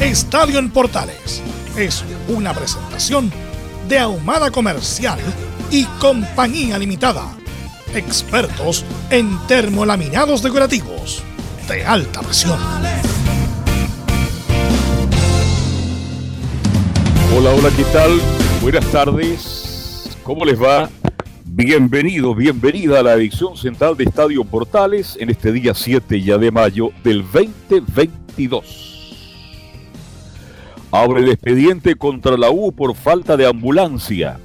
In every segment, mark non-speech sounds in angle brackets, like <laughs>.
Estadio en Portales es una presentación de Ahumada Comercial y Compañía Limitada. Expertos en termolaminados decorativos de alta presión. Hola, hola, ¿qué tal? Buenas tardes. ¿Cómo les va? Bienvenido, bienvenida a la edición central de Estadio Portales en este día 7 ya de mayo del 2022 abre el expediente contra la U por falta de ambulancia.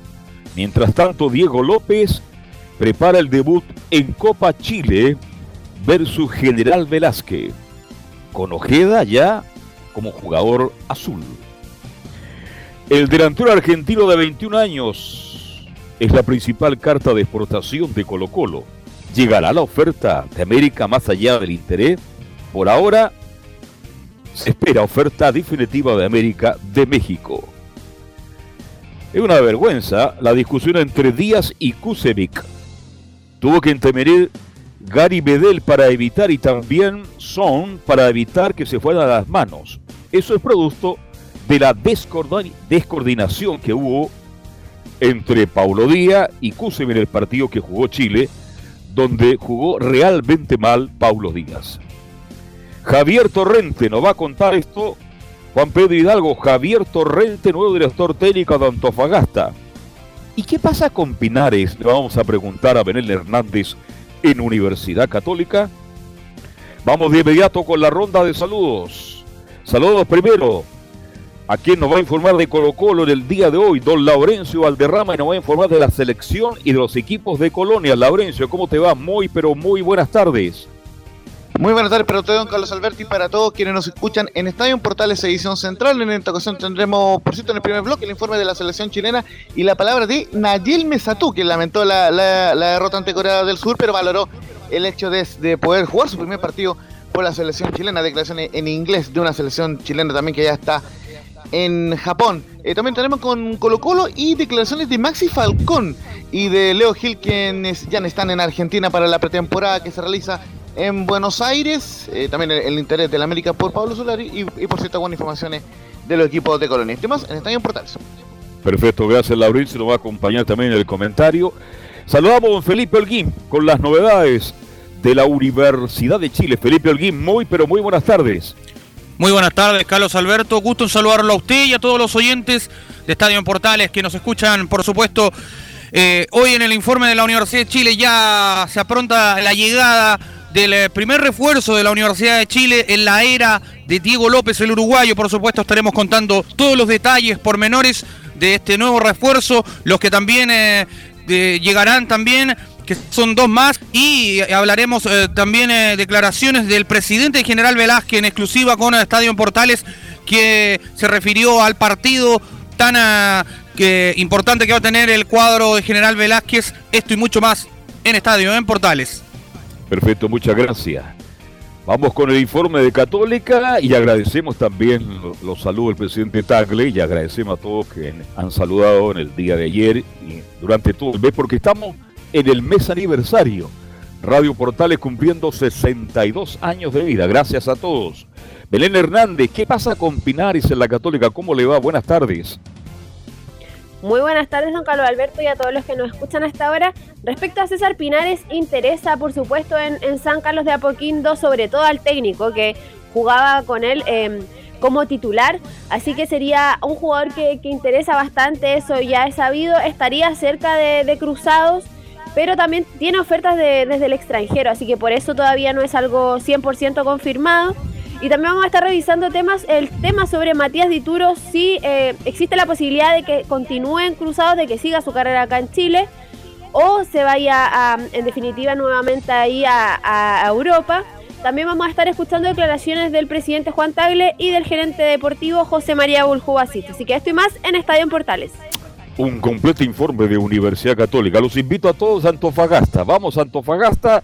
Mientras tanto, Diego López prepara el debut en Copa Chile versus General Velázquez, con Ojeda ya como jugador azul. El delantero argentino de 21 años es la principal carta de exportación de Colo Colo. ¿Llegará la oferta de América más allá del interés? Por ahora, se espera oferta definitiva de América de México. Es una vergüenza la discusión entre Díaz y Kusevic. Tuvo que intervenir Gary Bedel para evitar y también Son para evitar que se fueran las manos. Eso es producto de la descoordinación que hubo entre Paulo Díaz y Kusevic en el partido que jugó Chile, donde jugó realmente mal Paulo Díaz. Javier Torrente nos va a contar esto. Juan Pedro Hidalgo, Javier Torrente, nuevo director técnico de Antofagasta. ¿Y qué pasa con Pinares? Le vamos a preguntar a Benel Hernández en Universidad Católica. Vamos de inmediato con la ronda de saludos. Saludos primero a quien nos va a informar de Colo Colo en el día de hoy, don Laurencio Valderrama, y nos va a informar de la selección y de los equipos de Colonia. Laurencio, ¿cómo te va? Muy, pero muy buenas tardes. Muy buenas tardes para usted, don Carlos Alberti, para todos quienes nos escuchan en Estadio Portales Edición Central. En esta ocasión tendremos, por cierto, en el primer bloque el informe de la selección chilena y la palabra de Nayel Mesatú, que lamentó la, derrota ante Corea del Sur, pero valoró el hecho de, poder jugar su primer partido por la selección chilena. Declaraciones en inglés de una selección chilena también que ya está en Japón. Eh, también tenemos con Colo Colo y declaraciones de Maxi Falcón y de Leo Gil, quienes ya están en Argentina para la pretemporada que se realiza en Buenos Aires, eh, también el, interés de la América por Pablo Solari y, por cierto buenas informaciones de los equipos de Colonia. Temas en Estadio Portales. Perfecto, gracias Laurín, se nos va a acompañar también en el comentario. Saludamos a don Felipe Holguín con las novedades de la Universidad de Chile. Felipe Holguín, muy pero muy buenas tardes. Muy buenas tardes, Carlos Alberto. Gusto en saludarlo a usted y a todos los oyentes de Estadio en Portales que nos escuchan, por supuesto. Eh, hoy en el informe de la Universidad de Chile ya se apronta la llegada del eh, primer refuerzo de la Universidad de Chile en la era de Diego López, el uruguayo. Por supuesto, estaremos contando todos los detalles pormenores de este nuevo refuerzo, los que también eh, llegarán también que son dos más, y hablaremos eh, también declaraciones del presidente general Velázquez en exclusiva con Estadio en Portales, que se refirió al partido tan importante que va a tener el cuadro de General Velázquez, esto y mucho más en Estadio en Portales. Perfecto, muchas gracias. Vamos con el informe de Católica y agradecemos también los saludos del presidente Tagle y agradecemos a todos que han saludado en el día de ayer y durante todo el mes porque estamos en el mes aniversario. Radio Portales cumpliendo 62 años de vida. Gracias a todos. Belén Hernández, ¿qué pasa con Pinares en la Católica? ¿Cómo le va? Buenas tardes. Muy buenas tardes, don Carlos Alberto, y a todos los que nos escuchan hasta ahora. Respecto a César Pinares, interesa, por supuesto, en, San Carlos de Apoquindo, sobre todo al técnico, que jugaba con él em, como titular, así que sería un jugador que, interesa bastante, eso ya es sabido, estaría cerca de, Cruzados, pero también tiene ofertas desde el extranjero, así que por eso todavía no es algo 100% confirmado. Y también vamos a estar revisando temas, el tema sobre Matías Dituro, si eh, existe la posibilidad de que continúen Cruzados, de que siga su carrera acá en Chile, o se vaya en definitiva nuevamente ahí a, Europa. También vamos a estar escuchando declaraciones del presidente Juan Tagle y del gerente deportivo José María Buljubasista. Así que esto y más en Estadio en Portales. Un completo informe de Universidad Católica. Los invito a todos a Antofagasta. Vamos a Antofagasta.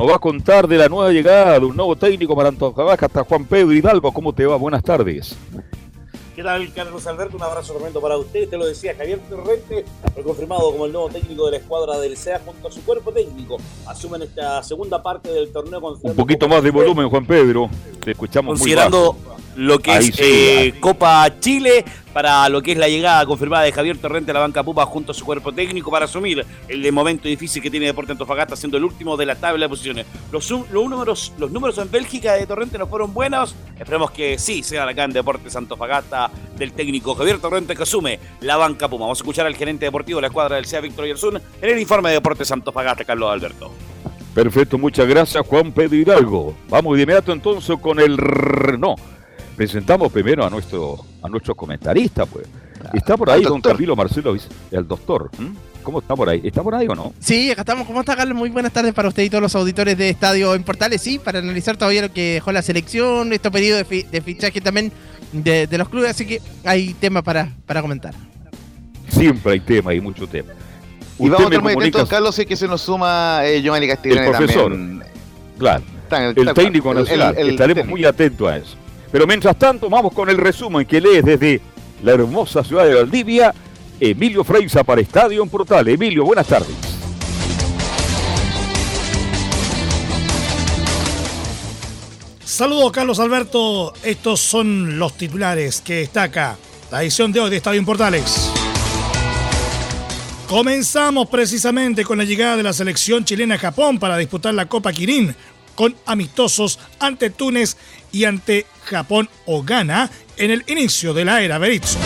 Nos va a contar de la nueva llegada de un nuevo técnico para Antofagasta, Juan Pedro Hidalgo. ¿Cómo te va? Buenas tardes. ¿Qué tal, Carlos Alberto? Un abrazo tremendo para usted. Te lo decía, Javier Torrente fue confirmado como el nuevo técnico de la escuadra del SEA junto a su cuerpo técnico. Asumen esta segunda parte del torneo con Un poquito más de volumen, Juan Pedro. Te escuchamos Considerando lo que es eh, Copa Chile, para lo que es la llegada confirmada de Javier Torrente a la banca Pupa junto a su cuerpo técnico para asumir el momento difícil que tiene Deporte Antofagasta, siendo el último de la tabla de posiciones. Los, números, los números en Bélgica de Torrente no fueron buenos. Esperemos que sí sean acá en Deportes Antofagasta del técnico Javier Torrente que asume la banca Puma. Vamos a escuchar al gerente deportivo de la escuadra del SEA, Víctor Yersun, en el informe de Deportes Antofagasta, Carlos Alberto. Perfecto, muchas gracias Juan Pedro Hidalgo. Vamos de inmediato entonces con el... No, presentamos primero a nuestro, a nuestro comentarista, pues. Está por ahí don Camilo Marcelo, el doctor. ¿Cómo está por ahí? ¿Está por ahí o no? Sí, acá estamos. ¿Cómo está, Carlos? Muy buenas tardes para usted y todos los auditores de Estadio en Portales. Sí, para analizar todavía lo que dejó la selección, este periodo de, fichaje también de, los clubes, así que hay tema para, para comentar. Siempre hay tema, hay mucho tema. Y vamos a estar muy atentos, Carlos, y que se nos suma eh, Giovanni Castellani el profesor, Claro. el, técnico nacional. Estaremos muy atentos a eso. Pero mientras tanto, vamos con el resumen que lee desde la hermosa ciudad de Valdivia, Emilio Freisa para Estadio Portal. Emilio, buenas tardes. Saludos, Carlos Alberto. Estos son los titulares que destaca la edición de hoy de Estadio Portales. Comenzamos precisamente con la llegada de la selección chilena a Japón para disputar la Copa Kirin con amistosos ante Túnez y ante Japón o Ghana en el inicio de la era Berizzo.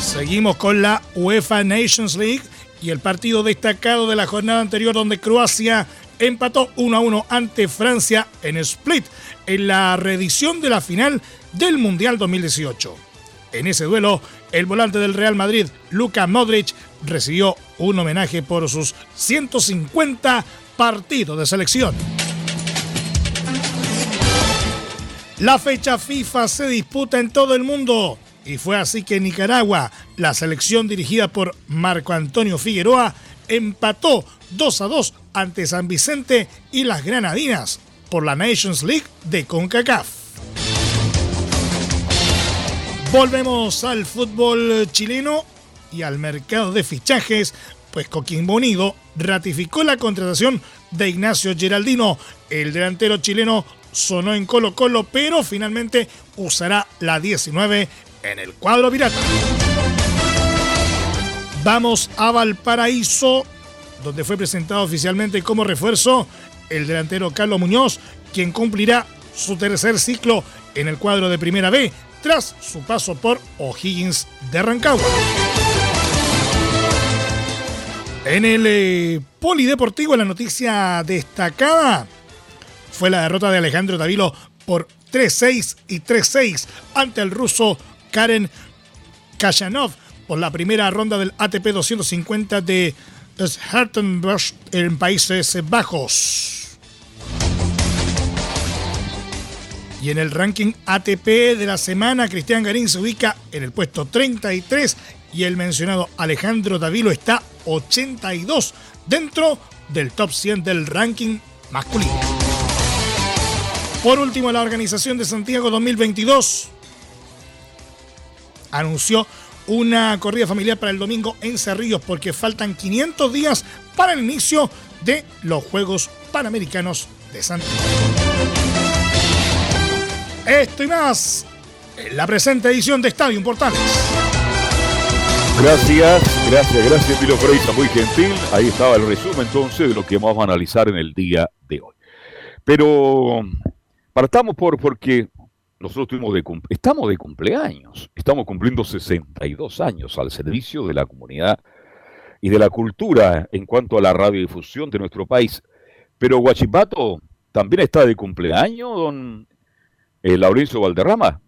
Seguimos con la UEFA Nations League y el partido destacado de la jornada anterior donde Croacia empató 1 a 1 ante Francia en Split en la reedición de la final del Mundial 2018. En ese duelo, el volante del Real Madrid, Luka Modric, recibió un homenaje por sus 150 partidos de selección. La fecha FIFA se disputa en todo el mundo y fue así que Nicaragua, la selección dirigida por Marco Antonio Figueroa, empató 2 a 2 ante San Vicente y las Granadinas por la Nations League de CONCACAF. Volvemos al fútbol chileno y al mercado de fichajes, pues Coquimbo Unido ratificó la contratación de Ignacio Geraldino. El delantero chileno sonó en Colo Colo, pero finalmente usará la 19 en el cuadro pirata. Vamos a Valparaíso, donde fue presentado oficialmente como refuerzo el delantero Carlos Muñoz, quien cumplirá su tercer ciclo en el cuadro de Primera B tras su paso por O'Higgins de Rancagua. En el eh, polideportivo, la noticia destacada fue la derrota de Alejandro Davilo por 3-6 y 3-6 ante el ruso Karen Kashanov por la primera ronda del ATP 250 de Hartenberg en Países Bajos. Y en el ranking ATP de la semana, Cristian Garín se ubica en el puesto 33 y el mencionado Alejandro Davilo está 82 dentro del top 100 del ranking masculino. Por último, la Organización de Santiago 2022 anunció una corrida familiar para el domingo en Cerrillos porque faltan 500 días para el inicio de los Juegos Panamericanos de Santiago. Esto y más en la presente edición de Estadio Portales. Gracias, gracias, gracias, Pilo Freisa, muy gentil. Ahí estaba el resumen entonces de lo que vamos a analizar en el día de hoy. Pero Partamos por porque nosotros de estamos de cumpleaños, estamos cumpliendo 62 años al servicio de la comunidad y de la cultura en cuanto a la radiodifusión de nuestro país. Pero Guachipato también está de cumpleaños, don eh, Laurencio Valderrama.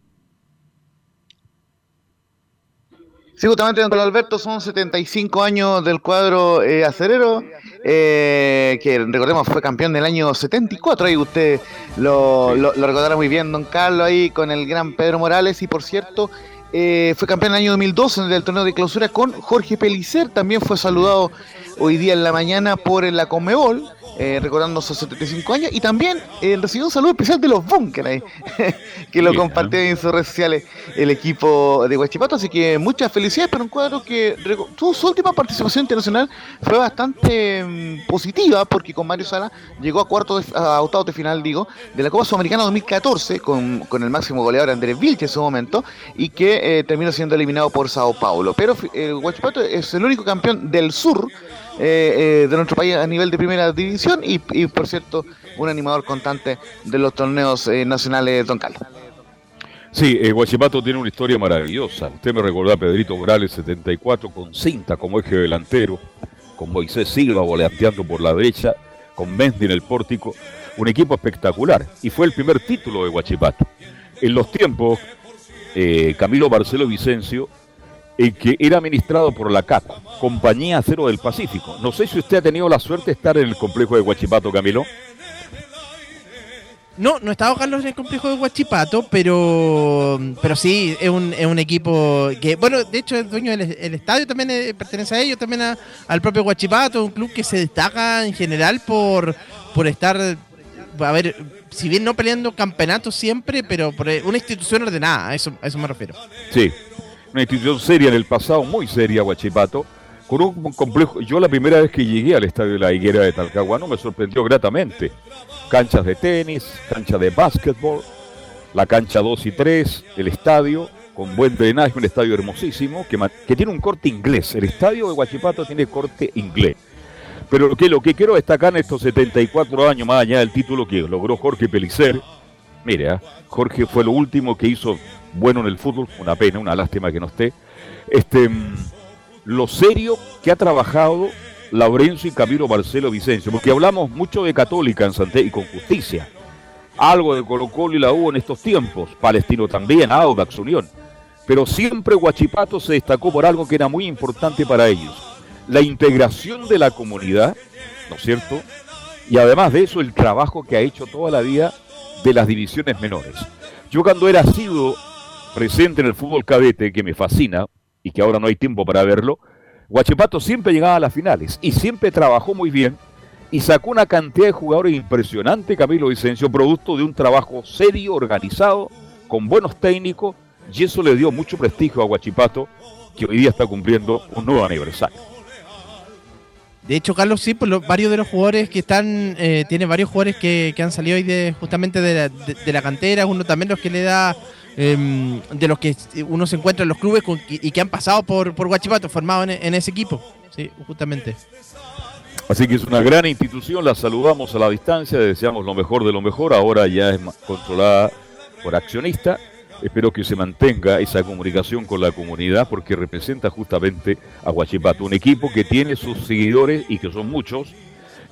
Sí, justamente, don Alberto, son 75 años del cuadro eh, acerero, eh, que recordemos fue campeón del año 74, ahí usted lo, lo, recordará muy bien, don Carlos, ahí con el gran Pedro Morales, y por cierto, eh, fue campeón en el año 2012 en el torneo de clausura con Jorge Pelicer, también fue saludado hoy día en la mañana por la Comebol, eh, recordando sus 75 años, y también eh, recibió un saludo especial de los Bunkers <laughs> que lo compartió en sus redes sociales el equipo de Huachipato, así que muchas felicidades para un cuadro que su, su última participación internacional fue bastante mm, positiva, porque con Mario Sala llegó a cuarto de, a octavos de final, digo, de la Copa Sudamericana 2014, con, con el máximo goleador Andrés Vilche en su momento, y que eh, terminó siendo eliminado por Sao Paulo. Pero el Huachipato es el único campeón del sur eh, eh, de nuestro país a nivel de primera división y, por cierto, un animador constante de los torneos eh, nacionales Don Carlos. Sí, Guachipato tiene una historia maravillosa. Usted me recordó a Pedrito Morales 74 con cinta como eje delantero, con Moisés Silva volanteando por la derecha, con Mendy en el pórtico. Un equipo espectacular y fue el primer título de Guachipato. En los tiempos, Camilo Barcelo Vicencio en que era administrado por la CAP, Compañía Cero del Pacífico. No sé si usted ha tenido la suerte de estar en el complejo de Huachipato, Camilo. No, no he estado Carlos en el complejo de Huachipato, pero pero sí, es un, es un equipo que, bueno, de hecho el dueño del el estadio también eh, pertenece a ellos, también al propio Huachipato, un club que se destaca en general por, por estar, a ver, si bien no peleando campeonatos siempre, pero por una institución ordenada, a eso, a eso me refiero. Sí, una institución seria en el pasado, muy seria, Huachipato, con un complejo. Yo la primera vez que llegué al estadio de la Higuera de Talcahuano me sorprendió gratamente. Canchas de tenis, cancha de básquetbol, la cancha 2 y 3, el estadio con buen drenaje, un estadio hermosísimo que, tiene un corte inglés. El estadio de Huachipato tiene corte inglés. Pero lo que, lo que quiero destacar en estos 74 años, más allá del título que logró Jorge Pelicer, mire, ¿ah? Jorge fue lo último que hizo bueno en el fútbol, una pena, una lástima que no esté. Este, lo serio que ha trabajado Laurencio y Camilo Marcelo Vicencio, porque hablamos mucho de Católica en Santé y con justicia. Algo de Colo Colo y la U en estos tiempos, Palestino también, Audax Unión. Pero siempre Huachipato se destacó por algo que era muy importante para ellos, la integración de la comunidad, ¿no es cierto? Y además de eso, el trabajo que ha hecho toda la vida de las divisiones menores. Yo cuando era sido presente en el fútbol cadete, que me fascina y que ahora no hay tiempo para verlo, Guachipato siempre llegaba a las finales y siempre trabajó muy bien y sacó una cantidad de jugadores impresionante, Camilo Vicencio, producto de un trabajo serio, organizado, con buenos técnicos, y eso le dio mucho prestigio a Guachipato, que hoy día está cumpliendo un nuevo aniversario. De hecho, Carlos, sí, por varios de los jugadores que están, eh, tiene varios jugadores que, han salido hoy de, justamente de la, de la, cantera, uno también los que le da Em, de los que uno se encuentra en los clubes y que han pasado por, por Guachipato, formados en, ese equipo. Justamente. Así que es una gran institución, la saludamos a la distancia, deseamos lo mejor de lo mejor, ahora ya es controlada por accionista. Espero que se mantenga esa comunicación con la comunidad porque representa justamente a Guachipato, un equipo que tiene sus seguidores y que son muchos,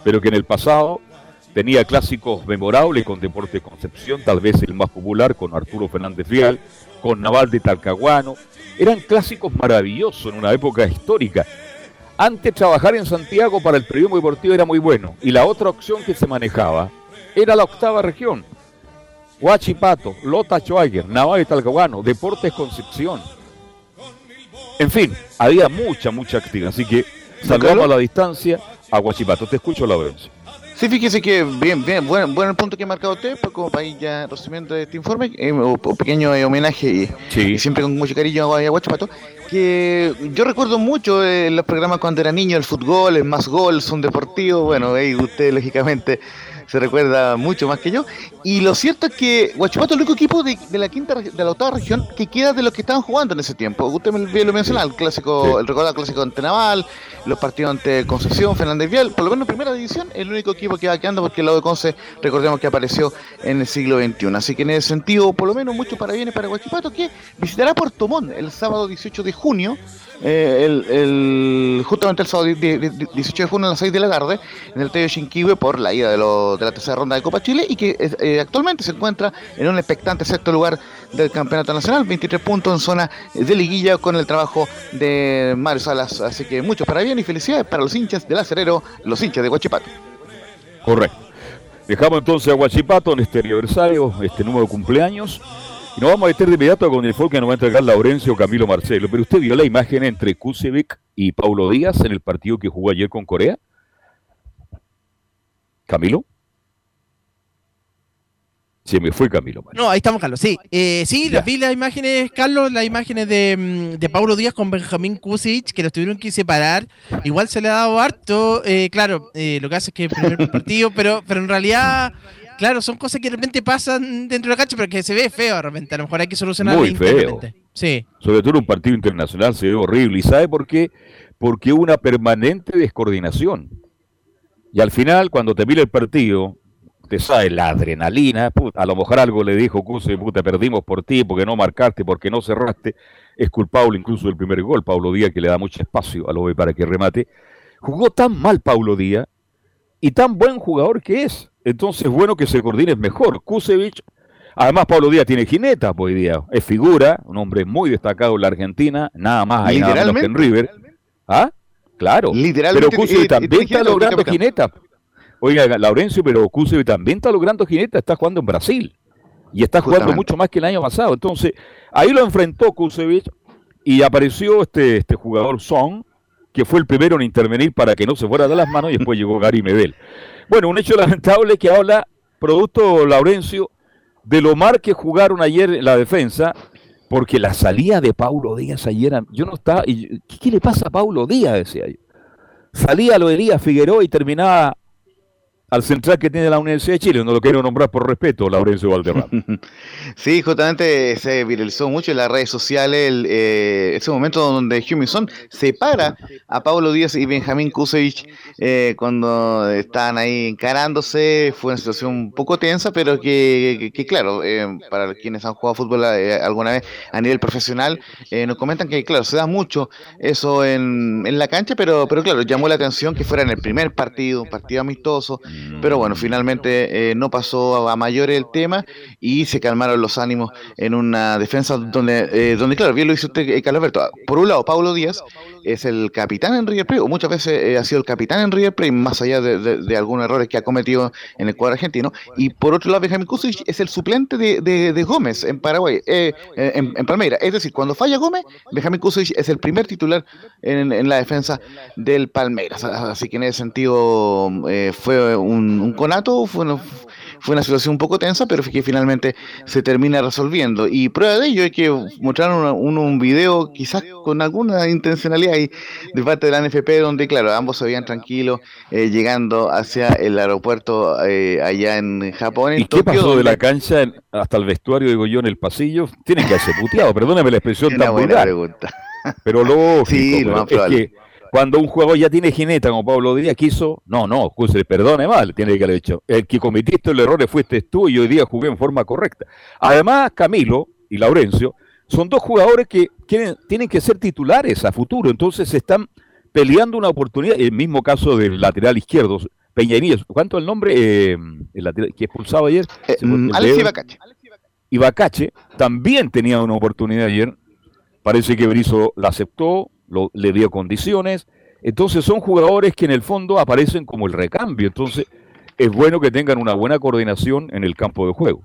pero que en el pasado Tenía clásicos memorables con Deportes Concepción, tal vez el más popular, con Arturo Fernández Fial, con Naval de Talcahuano. Eran clásicos maravillosos en una época histórica. Antes trabajar en Santiago para el periodismo deportivo era muy bueno. Y la otra opción que se manejaba era la octava región. Huachipato, Lota Schwager, Naval de Talcahuano, Deportes Concepción. En fin, había mucha, mucha actividad. Así que saludamos a la distancia a Huachipato. Te escucho, la Lorenzo. Sí, fíjese que bien, bien, bueno, bueno el punto que ha marcado usted, pues como para ir ya recibiendo este informe, eh, un pequeño eh, homenaje y, siempre con mucho cariño a Guachipato, que yo recuerdo mucho en los programas cuando era niño, el fútbol, el más gol, son deportivos, bueno, ahí usted lógicamente se recuerda mucho más que yo. Y lo cierto es que Huachipato es el único equipo de, la quinta de la octava región que queda de los que estaban jugando en ese tiempo. Usted me lo mencionaba, el clásico, el recordado clásico ante Naval, los partidos ante Concepción, Fernández Vial, por lo menos en primera división, el único equipo que va quedando porque el lado de Conce, recordemos que apareció en el siglo XXI. Así que en ese sentido, por lo menos mucho para bienes para Huachipato, que visitará Puerto Montt el sábado 18 de junio eh, el, justamente el sábado 18 de junio a las 6 de la tarde en el Estadio Chinquiwe por la ida de, la tercera ronda de Copa Chile y que eh, actualmente se encuentra en un expectante sexto lugar del Campeonato Nacional, 23 puntos en zona de liguilla con el trabajo de Mario Salas. Así que muchos para bien y felicidades para los hinchas del acerero, los hinchas de Huachipato. Correcto. Dejamos entonces a Huachipato en este aniversario, este número de cumpleaños. Y nos vamos a meter de inmediato con el fútbol que nos va a entregar Laurencio Camilo Marcelo. Pero usted vio la imagen entre Kusevic y Paulo Díaz en el partido que jugó ayer con Corea. Camilo. Se me fue Camilo. No, ahí estamos, Carlos. Sí, eh, sí, las vi las imágenes, Carlos, las imágenes de, mm, de Paulo Díaz con Benjamín Kusic, que los tuvieron que separar. Igual se le ha dado harto. Eh, claro, eh, lo que hace es que el primer partido, <laughs> pero, pero en realidad Claro, son cosas que de repente pasan dentro de la cancha, pero que se ve feo de repente. A lo mejor hay que solucionarlo. Muy feo. Sí. Sobre todo en un partido internacional se ve horrible. ¿Y sabe por qué? Porque una permanente descoordinación. Y al final, cuando te mira el partido, te sabe la adrenalina. a lo mejor algo le dijo Cuse, puta, perdimos por ti, porque no marcaste, porque no cerraste. Es culpable incluso del primer gol, Paulo Díaz, que le da mucho espacio a Lobe para que remate. Jugó tan mal Paulo Díaz y tan buen jugador que es entonces, bueno que se coordine mejor. Kusevich, además Pablo Díaz tiene jineta hoy día, es figura, un hombre muy destacado en la Argentina, nada más ahí nada menos que en River. ¿Ah? Claro. Pero Kusevich también está logrando jineta. Oiga, Laurencio, pero Kusevich también está logrando jineta, está jugando en Brasil. Y está jugando mucho más que el año pasado. Entonces, ahí lo enfrentó Kusevich y apareció este, este jugador Son, que fue el primero en intervenir para que no se fuera de las manos y después llegó Gary Medel. Bueno, un hecho lamentable que habla, producto Laurencio, de lo mal que jugaron ayer en la defensa, porque la salida de Paulo Díaz ayer, yo no estaba, y, ¿qué, le pasa a Paulo Díaz? Decía yo. Salía lo de Figueroa y terminaba al central que tiene la Universidad de Chile, no lo quiero nombrar por respeto, Laurencio Valderrama. <laughs> sí, justamente se viralizó mucho en las redes sociales el, eh, ese momento donde Huminson separa a Pablo Díaz y Benjamín Kusevich eh, cuando estaban ahí encarándose. Fue una situación un poco tensa, pero que, claro, eh, para quienes han jugado fútbol alguna vez a nivel profesional, nos comentan que, claro, se da mucho eso en, en la cancha, pero, pero claro, llamó la atención que fuera en el primer partido, un partido amistoso pero bueno, finalmente eh, no pasó a, mayores el tema y se calmaron los ánimos en una defensa donde, eh, donde claro, bien lo hizo usted, eh, Carlos Alberto. Por un lado, Pablo Díaz es el capitán en River Plate, o muchas veces ha sido el capitán en River Plate, más allá de, algunos errores que ha cometido en el cuadro argentino. Y por otro lado, Benjamín Kusic es el suplente de, Gómez en Paraguay, en, en, Palmeiras. Es decir, cuando falla Gómez, Benjamín Kusic es el primer titular en, la defensa del Palmeiras. Así que en ese sentido fue un, conato, fue una, fue una situación un poco tensa, pero que finalmente se termina resolviendo. Y prueba de ello es que mostraron un, video quizás con alguna intencionalidad ahí de parte de la NFP, donde claro, ambos se veían tranquilos eh, llegando hacia el aeropuerto eh, allá en Japón. ¿Y qué pasó de la cancha hasta el vestuario, digo yo, en el pasillo? Tienen que hacer puteado, perdóname la expresión <laughs> tan vulgar. Pero luego sí, lo es que cuando un jugador ya tiene jineta, como Pablo Díaz quiso, no, no, se perdone mal, tiene que haber dicho. El que cometiste el error fuiste tú y hoy día jugué en forma correcta. Además, Camilo y Laurencio son dos jugadores que tienen que ser titulares a futuro, entonces están peleando una oportunidad. El mismo caso del lateral izquierdo, Peñanillo. ¿Cuánto el nombre? Eh, el lateral que expulsaba ayer. Eh, mm, Alex Ibacache. Ibacache también tenía una oportunidad ayer. Parece que Berizzo la aceptó, le dio condiciones. Entonces son jugadores que en el fondo aparecen como el recambio. Entonces es bueno que tengan una buena coordinación en el campo de juego.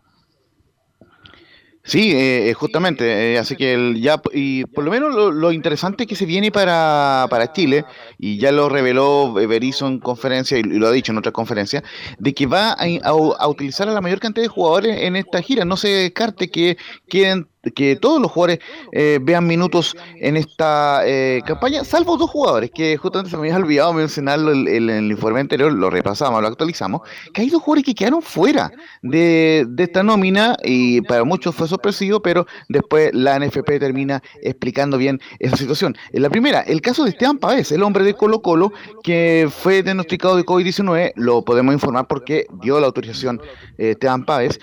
Sí, eh, eh, justamente, eh, así que ya, y por lo menos lo, interesante que se viene para, para, Chile, y ya lo reveló Berizzo en conferencia, y lo ha dicho en otra conferencia, de que va a, utilizar a la mayor cantidad de jugadores en esta gira. No se descarte que queden que todos los jugadores eh, vean minutos en esta eh, campaña, salvo dos jugadores que justamente se me había olvidado mencionarlo en, el informe anterior, lo repasamos, lo actualizamos, que hay dos jugadores que quedaron fuera de, esta nómina y para muchos fue sorpresivo, pero después la NFP termina explicando bien esa situación. En la primera, el caso de Esteban Pavés, el hombre de Colo Colo que fue diagnosticado de COVID-19, lo podemos informar porque dio la autorización eh, Esteban Pavés,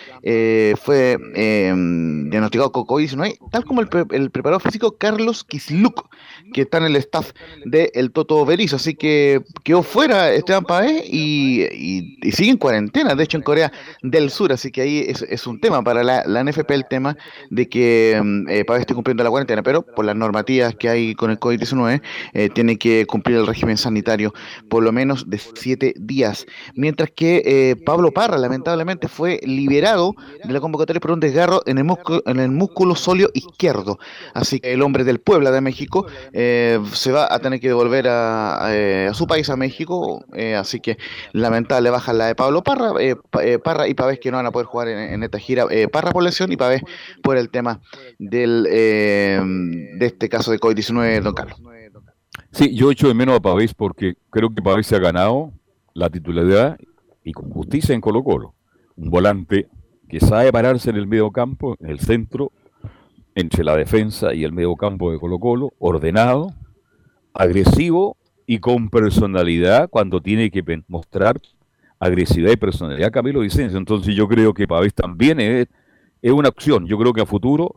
fue diagnosticado con COVID-19, tal como el, el, preparador físico Carlos Kisluk, que está en el staff del el Toto Berizzo. Así que quedó fuera Esteban Paez y, y, sigue en cuarentena, de hecho en Corea del Sur. Así que ahí es, un tema para la, la, NFP el tema de que mm, eh, esté cumpliendo la cuarentena, pero por las normativas que hay con el COVID-19, eh, tiene que cumplir el régimen sanitario por lo menos de siete días. Mientras que eh, Pablo Parra, lamentablemente, fue liberado de la convocatoria por un desgarro en el músculo, en el músculo músculo sóleo izquierdo. Así que el hombre del Puebla de México eh, se va a tener que devolver a, su país, a México. Eh, así que lamentable baja la de Pablo Parra, eh, Parra y Pavés que no van a poder jugar en, esta gira. Parra por lesión y Pavés por el tema del, de este caso de COVID-19, don Carlos. Sí, yo echo de menos a Pavés porque creo que Pavés se ha ganado la titularidad y con justicia en Colo Colo. Un volante que sabe pararse en el medio campo, en el centro, entre la defensa y el medio campo de Colo Colo, ordenado, agresivo y con personalidad cuando tiene que mostrar agresividad y personalidad Camilo Vicencio. Entonces yo creo que Pavés también es, es una opción. Yo creo que a futuro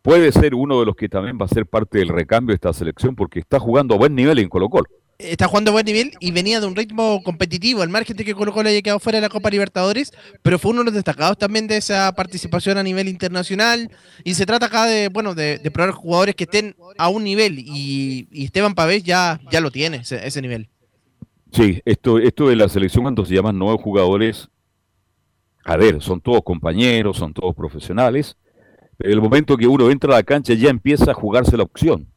puede ser uno de los que también va a ser parte del recambio de esta selección porque está jugando a buen nivel en Colo Colo está jugando a buen nivel y venía de un ritmo competitivo, al margen de que Colo Colo haya quedado fuera de la Copa Libertadores, pero fue uno de los destacados también de esa participación a nivel internacional y se trata acá de, bueno, de, probar jugadores que estén a un nivel y, Esteban Pavés ya, ya lo tiene, ese, nivel. Sí, esto, esto de la selección cuando se llaman nuevos jugadores, a ver, son todos compañeros, son todos profesionales, pero el momento que uno entra a la cancha ya empieza a jugarse la opción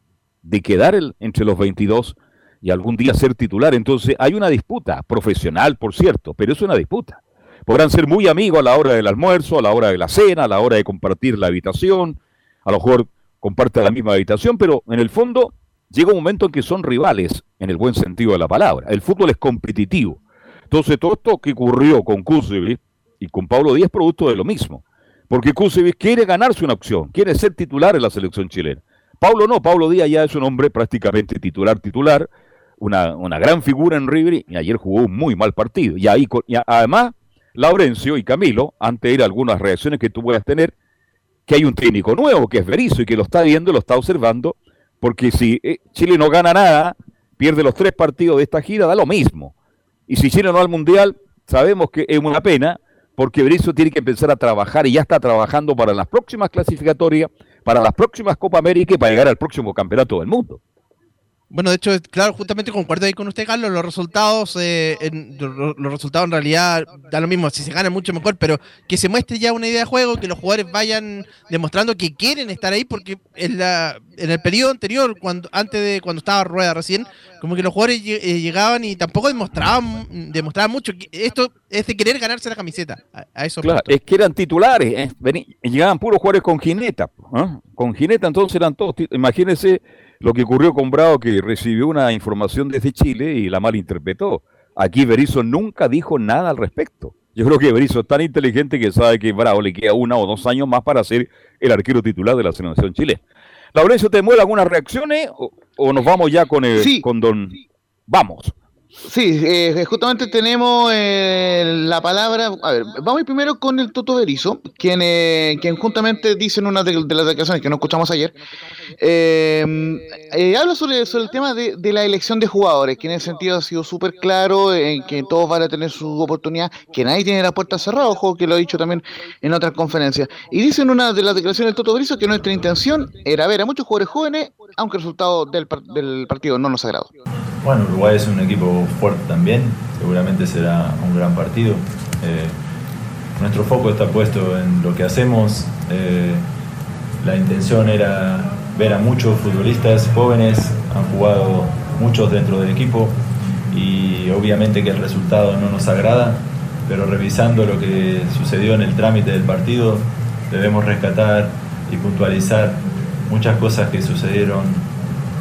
de quedar el, entre los 22 y algún día ser titular. Entonces hay una disputa, profesional por cierto, pero es una disputa. Podrán ser muy amigos a la hora del almuerzo, a la hora de la cena, a la hora de compartir la habitación, a lo mejor comparten la misma habitación, pero en el fondo llega un momento en que son rivales, en el buen sentido de la palabra. El fútbol es competitivo. Entonces todo esto que ocurrió con Kusevich y con Pablo Díaz producto de lo mismo. Porque Kusevich quiere ganarse una opción, quiere ser titular en la selección chilena. Pablo no, Pablo Díaz ya es un hombre prácticamente titular, titular, una, una gran figura en River y ayer jugó un muy mal partido. Y ahí, además, Laurencio y Camilo, ante ir algunas reacciones que tú puedas tener, que hay un técnico nuevo, que es Berizzo, y que lo está viendo, lo está observando, porque si eh, Chile no gana nada, pierde los tres partidos de esta gira, da lo mismo. Y si Chile no va al Mundial, sabemos que es una pena, porque Berizzo tiene que empezar a trabajar y ya está trabajando para las próximas clasificatorias, para las próximas Copa América y para llegar al próximo campeonato del mundo. Bueno, de hecho, claro, justamente concuerdo ahí con usted, Carlos, los resultados, eh, en, los, resultados en realidad da lo mismo, si se gana mucho mejor, pero que se muestre ya una idea de juego, que los jugadores vayan demostrando que quieren estar ahí, porque en, la, en el periodo anterior, cuando antes de cuando estaba Rueda recién, como que los jugadores eh, llegaban y tampoco demostraban, demostraban mucho. Esto es de querer ganarse la camiseta. A, eso claro, es que eran titulares, eh, llegaban puros jugadores con jineta, con jineta entonces eran todos, imagínense lo que ocurrió con Bravo, que recibió una información desde Chile y la malinterpretó. Aquí Berizzo nunca dijo nada al respecto. Yo creo que Berizzo es tan inteligente que sabe que Bravo le queda una o dos años más para ser el arquero titular de la selección chilena. Laurencio, ¿te mueve algunas reacciones o, nos vamos ya con, el, con don... Vamos. Sí, eh, justamente tenemos eh, la palabra. A ver, vamos primero con el Toto Berizo, quien, eh, quien juntamente dice en una de, las declaraciones que no escuchamos ayer, habla sobre, sobre, el tema de, la elección de jugadores, que en ese sentido ha sido súper claro, en que todos van a tener su oportunidad, que nadie tiene la puerta cerrada, ojo, que lo ha dicho también en otras conferencias. Y dice en una de las declaraciones del Toto Berizo que nuestra intención era ver a muchos jugadores jóvenes, aunque el resultado del, del partido no nos agradó. Bueno, Uruguay es un equipo fuerte también, seguramente será un gran partido. Eh, nuestro foco está puesto en lo que hacemos. Eh, la intención era ver a muchos futbolistas jóvenes, han jugado muchos dentro del equipo y obviamente que el resultado no nos agrada, pero revisando lo que sucedió en el trámite del partido, debemos rescatar y puntualizar muchas cosas que sucedieron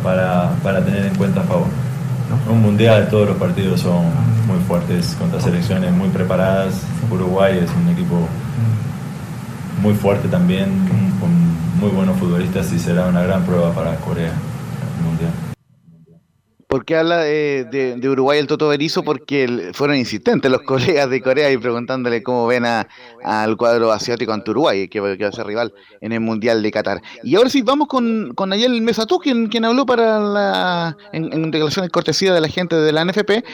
para, para tener en cuenta a favor. Un mundial, todos los partidos son muy fuertes contra selecciones muy preparadas. Uruguay es un equipo muy fuerte también, con muy buenos futbolistas y será una gran prueba para Corea el mundial. ¿Por qué habla de, Uruguay el Toto Berizo? Porque fueron insistentes los colegas de Corea y preguntándole cómo ven al cuadro asiático ante Uruguay, que, va a ser rival en el Mundial de Qatar. Y ahora sí, vamos con, con Nayel Mesatú, quien, quien habló para la, en, en declaraciones cortesía de la gente de la NFP.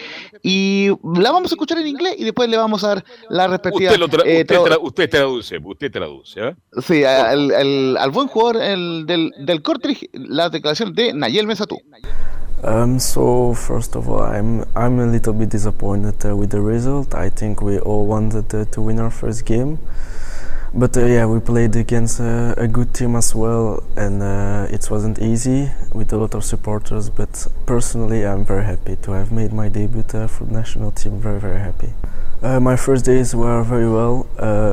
Y la vamos a escuchar en inglés y después le vamos a dar la respectiva. Usted, eh, usted, traduce, usted traduce. ¿eh? Sí, al, al, buen jugador el, del, del Cortrich, la declaración de Nayel Mesatú. Um, so first of all, I'm I'm a little bit disappointed uh, with the result. I think we all wanted uh, to win our first game, but uh, yeah, we played against uh, a good team as well, and uh, it wasn't easy with a lot of supporters. But personally, I'm very happy to have made my debut uh, for the national team. Very very happy. my first days were very well.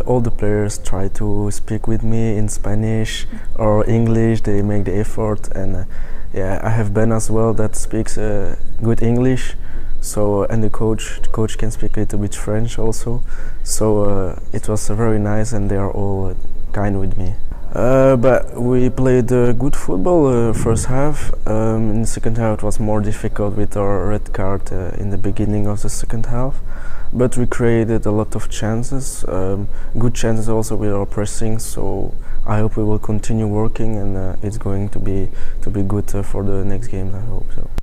all the players try to speak with me in Spanish or English. They make the effort and yeah, I have Ben as well that speaks uh, good English. So and the coach, the coach can speak a little bit French also. So uh, it was very nice, and they are all kind with me. Uh, but we played uh, good football uh, first half. Um, in the second half, it was more difficult with our red card uh, in the beginning of the second half. But we created a lot of chances, um, good chances also with our pressing. So I hope we will continue working and uh, it's going to be to be good uh, for the next games. I hope so.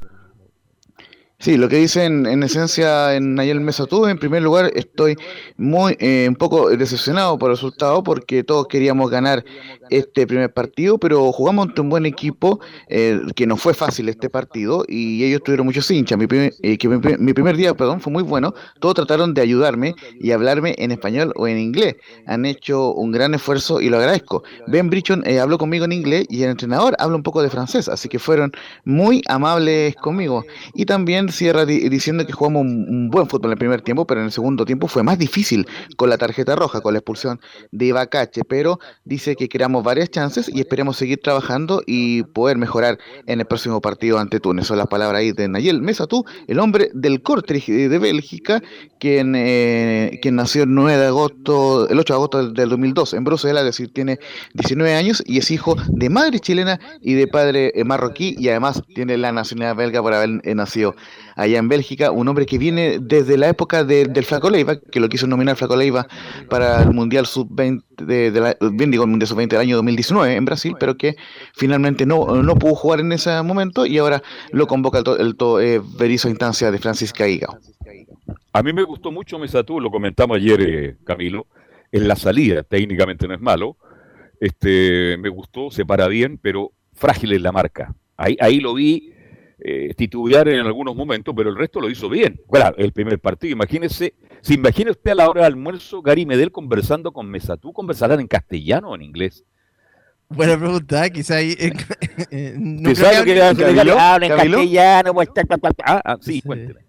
Sí, lo que dicen en esencia en Nayel Mesatú, en primer lugar, estoy muy eh, un poco decepcionado por el resultado porque todos queríamos ganar este primer partido, pero jugamos ante un buen equipo eh, que no fue fácil este partido y ellos tuvieron muchos hinchas. Mi primer, eh, mi, primer día, perdón, fue muy bueno. Todos trataron de ayudarme y hablarme en español o en inglés. Han hecho un gran esfuerzo y lo agradezco. Ben Brichon habló conmigo en inglés y el entrenador habla un poco de francés, así que fueron muy amables conmigo. Y también cierra diciendo que jugamos un, buen fútbol en el primer tiempo, pero en el segundo tiempo fue más difícil con la tarjeta roja, con la expulsión de Ibacache, pero dice que creamos varias chances y esperemos seguir trabajando y poder mejorar en el próximo partido ante Túnez. Son las palabras ahí de Nayel Mesatú, el hombre del Kortrijk de Bélgica, quien, eh, quien nació el 9 de agosto, el 8 de agosto del, 2002 en Bruselas, es decir, tiene 19 años y es hijo de madre chilena y de padre eh, marroquí y además tiene la nacionalidad belga por haber eh, nacido allá en Bélgica, un hombre que viene desde la época del Flaco Leiva, que lo quiso nominar Flaco Leiva para el Mundial Sub-20, de, bien digo, el Mundial Sub-20 del año 2019 en Brasil, pero que finalmente no, no pudo jugar en ese momento y ahora lo convoca el, el, eh, Berizo Instancia de Francisca Higa. A mí me gustó mucho Mesatú, lo comentamos ayer, eh, Camilo, en la salida, técnicamente no es malo, este, me gustó, se para bien, pero frágil en la marca. Ahí, ahí lo vi eh, titubear en algunos momentos, pero el resto lo hizo bien. Claro, el primer partido, imagínese, si imagina usted a la hora del almuerzo Gary Medel conversando con Mesatú, conversarán en castellano o en inglés. Buena pregunta, quizá ahí. <laughs> no ¿Qué que, en castellano, pues, ah, ah, sí, cuénteme.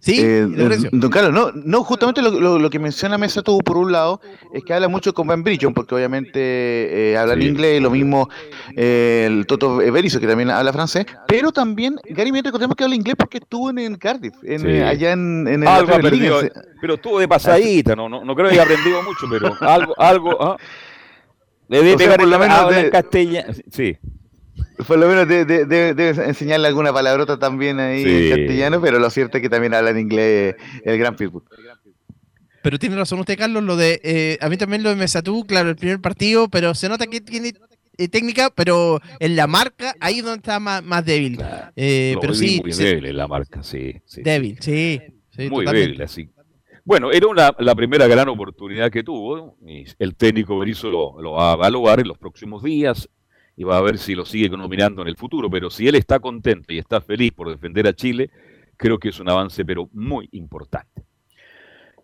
Sí, eh, don Carlos, no, no justamente lo, que menciona Mesa tuvo por un lado es que habla mucho con Ben Bridgeon, porque obviamente eh, habla en inglés, lo mismo eh, el Toto Berizzo, que también habla francés, pero también Gary Mientras recordemos que habla inglés porque estuvo en, Cardiff, allá en, en el algo aprendido, pero estuvo de pasadita, no, no, no creo que haya aprendido mucho, pero <laughs> algo, algo, ¿ah? Debe pegar en la mano en castellano, sí. Por lo menos debe enseñarle alguna palabrota también ahí en castellano, pero lo cierto es que también habla en inglés el gran Pitbull. Pero tiene razón usted, Carlos, lo de. Eh, a mí también lo de Mesatú, claro, el primer partido, pero se nota que tiene eh, técnica, pero en la marca, ahí es donde está más, débil. Eh, pero sí. Muy débil en la marca, sí. Débil, sí. muy débil, así. Bueno, era una, la primera gran oportunidad que tuvo. Y el técnico Berizzo lo, lo va a evaluar en los próximos días y va a ver si lo sigue nominando en el futuro. Pero si él está contento y está feliz por defender a Chile, creo que es un avance, pero muy importante.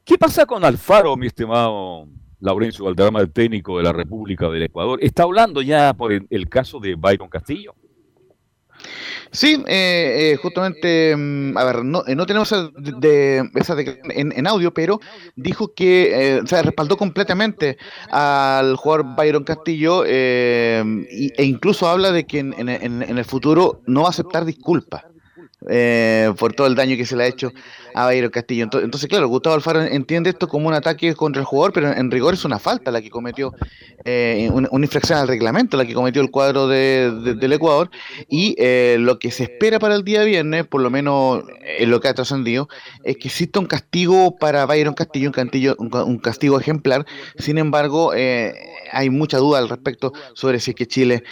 ¿Qué pasa con Alfaro, mi estimado Laurencio Valderrama, el técnico de la República del Ecuador? ¿Está hablando ya por el, caso de Byron Castillo? Sí, eh, eh, justamente, mm, a ver, no, eh, no tenemos esa, de, esa en, en, audio, pero dijo que, o sea, respaldó completamente al jugador Byron Castillo e incluso habla de que en, en el futuro no va a aceptar disculpas. Por todo el daño que se le ha hecho a Bayron Castillo. Entonces, claro, Gustavo Alfaro entiende esto como un ataque contra el jugador, pero en rigor es una falta la que cometió, eh, una, infracción al reglamento, la que cometió el cuadro del Ecuador. Y eh, lo que se espera para el día viernes, por lo menos en lo que ha trascendido, es que exista un castigo para Bayron Castillo, un, un, castigo ejemplar. Sin embargo, eh, hay mucha duda al respecto sobre si es que Chile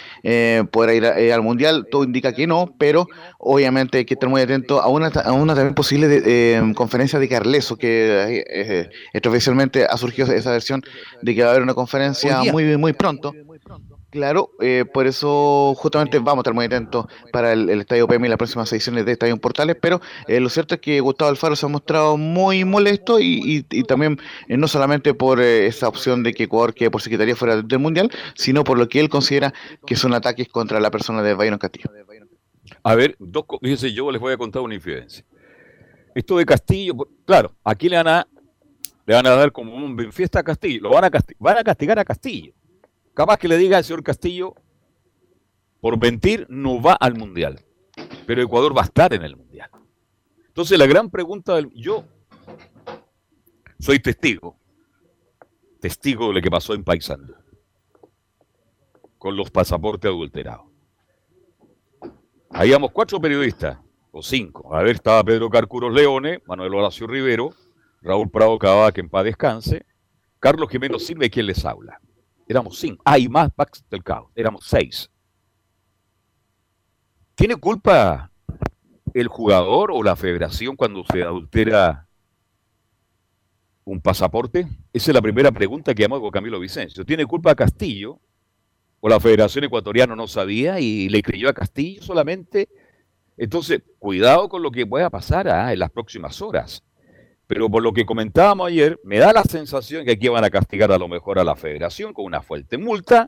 podrá ir al Mundial. Todo indica que no, pero obviamente hay que estar muy atento a una, a una también posible de, conferencia de Carleso, que eh, extraoficialmente ha surgido esa versión de que va a haber una conferencia muy, muy pronto. Claro, eh, por eso justamente vamos a estar muy atentos para el, Estadio PM y las próximas ediciones de Estadio Portales, pero eh, lo cierto es que Gustavo Alfaro se ha mostrado muy molesto y, también no solamente por esa opción de que Ecuador quede por secretaría fuera del Mundial, sino por lo que él considera que son ataques contra la persona de Bayron Castillo. A ver, dos, fíjense, yo les voy a contar una infidencia. Esto de Castillo, claro, aquí le van a, le van a dar como un fiesta a Castillo, lo van a, van a castigar a Castillo. Capaz que le diga al señor Castillo, por mentir no va al Mundial, pero Ecuador va a estar en el Mundial. Entonces la gran pregunta del... Yo soy testigo, testigo de lo que pasó en Paysandú, con los pasaportes adulterados. Habíamos cuatro periodistas o cinco. A ver, estaba Pedro Carcuros Leone, Manuel Horacio Rivero, Raúl Prado Cava, que en paz descanse, Carlos Jiménez Silva, quien les habla. Éramos cinco. Hay más Pax del Caos. Éramos seis. ¿Tiene culpa el jugador o la federación cuando se adultera un pasaporte? Esa es la primera pregunta que hago con Camilo Vicencio. ¿Tiene culpa Castillo o la Federación Ecuatoriana no sabía y le creyó a Castillo solamente? Entonces, cuidado con lo que pueda pasar ah, en las próximas horas. Pero por lo que comentábamos ayer, me da la sensación que aquí van a castigar a lo mejor a la federación con una fuerte multa,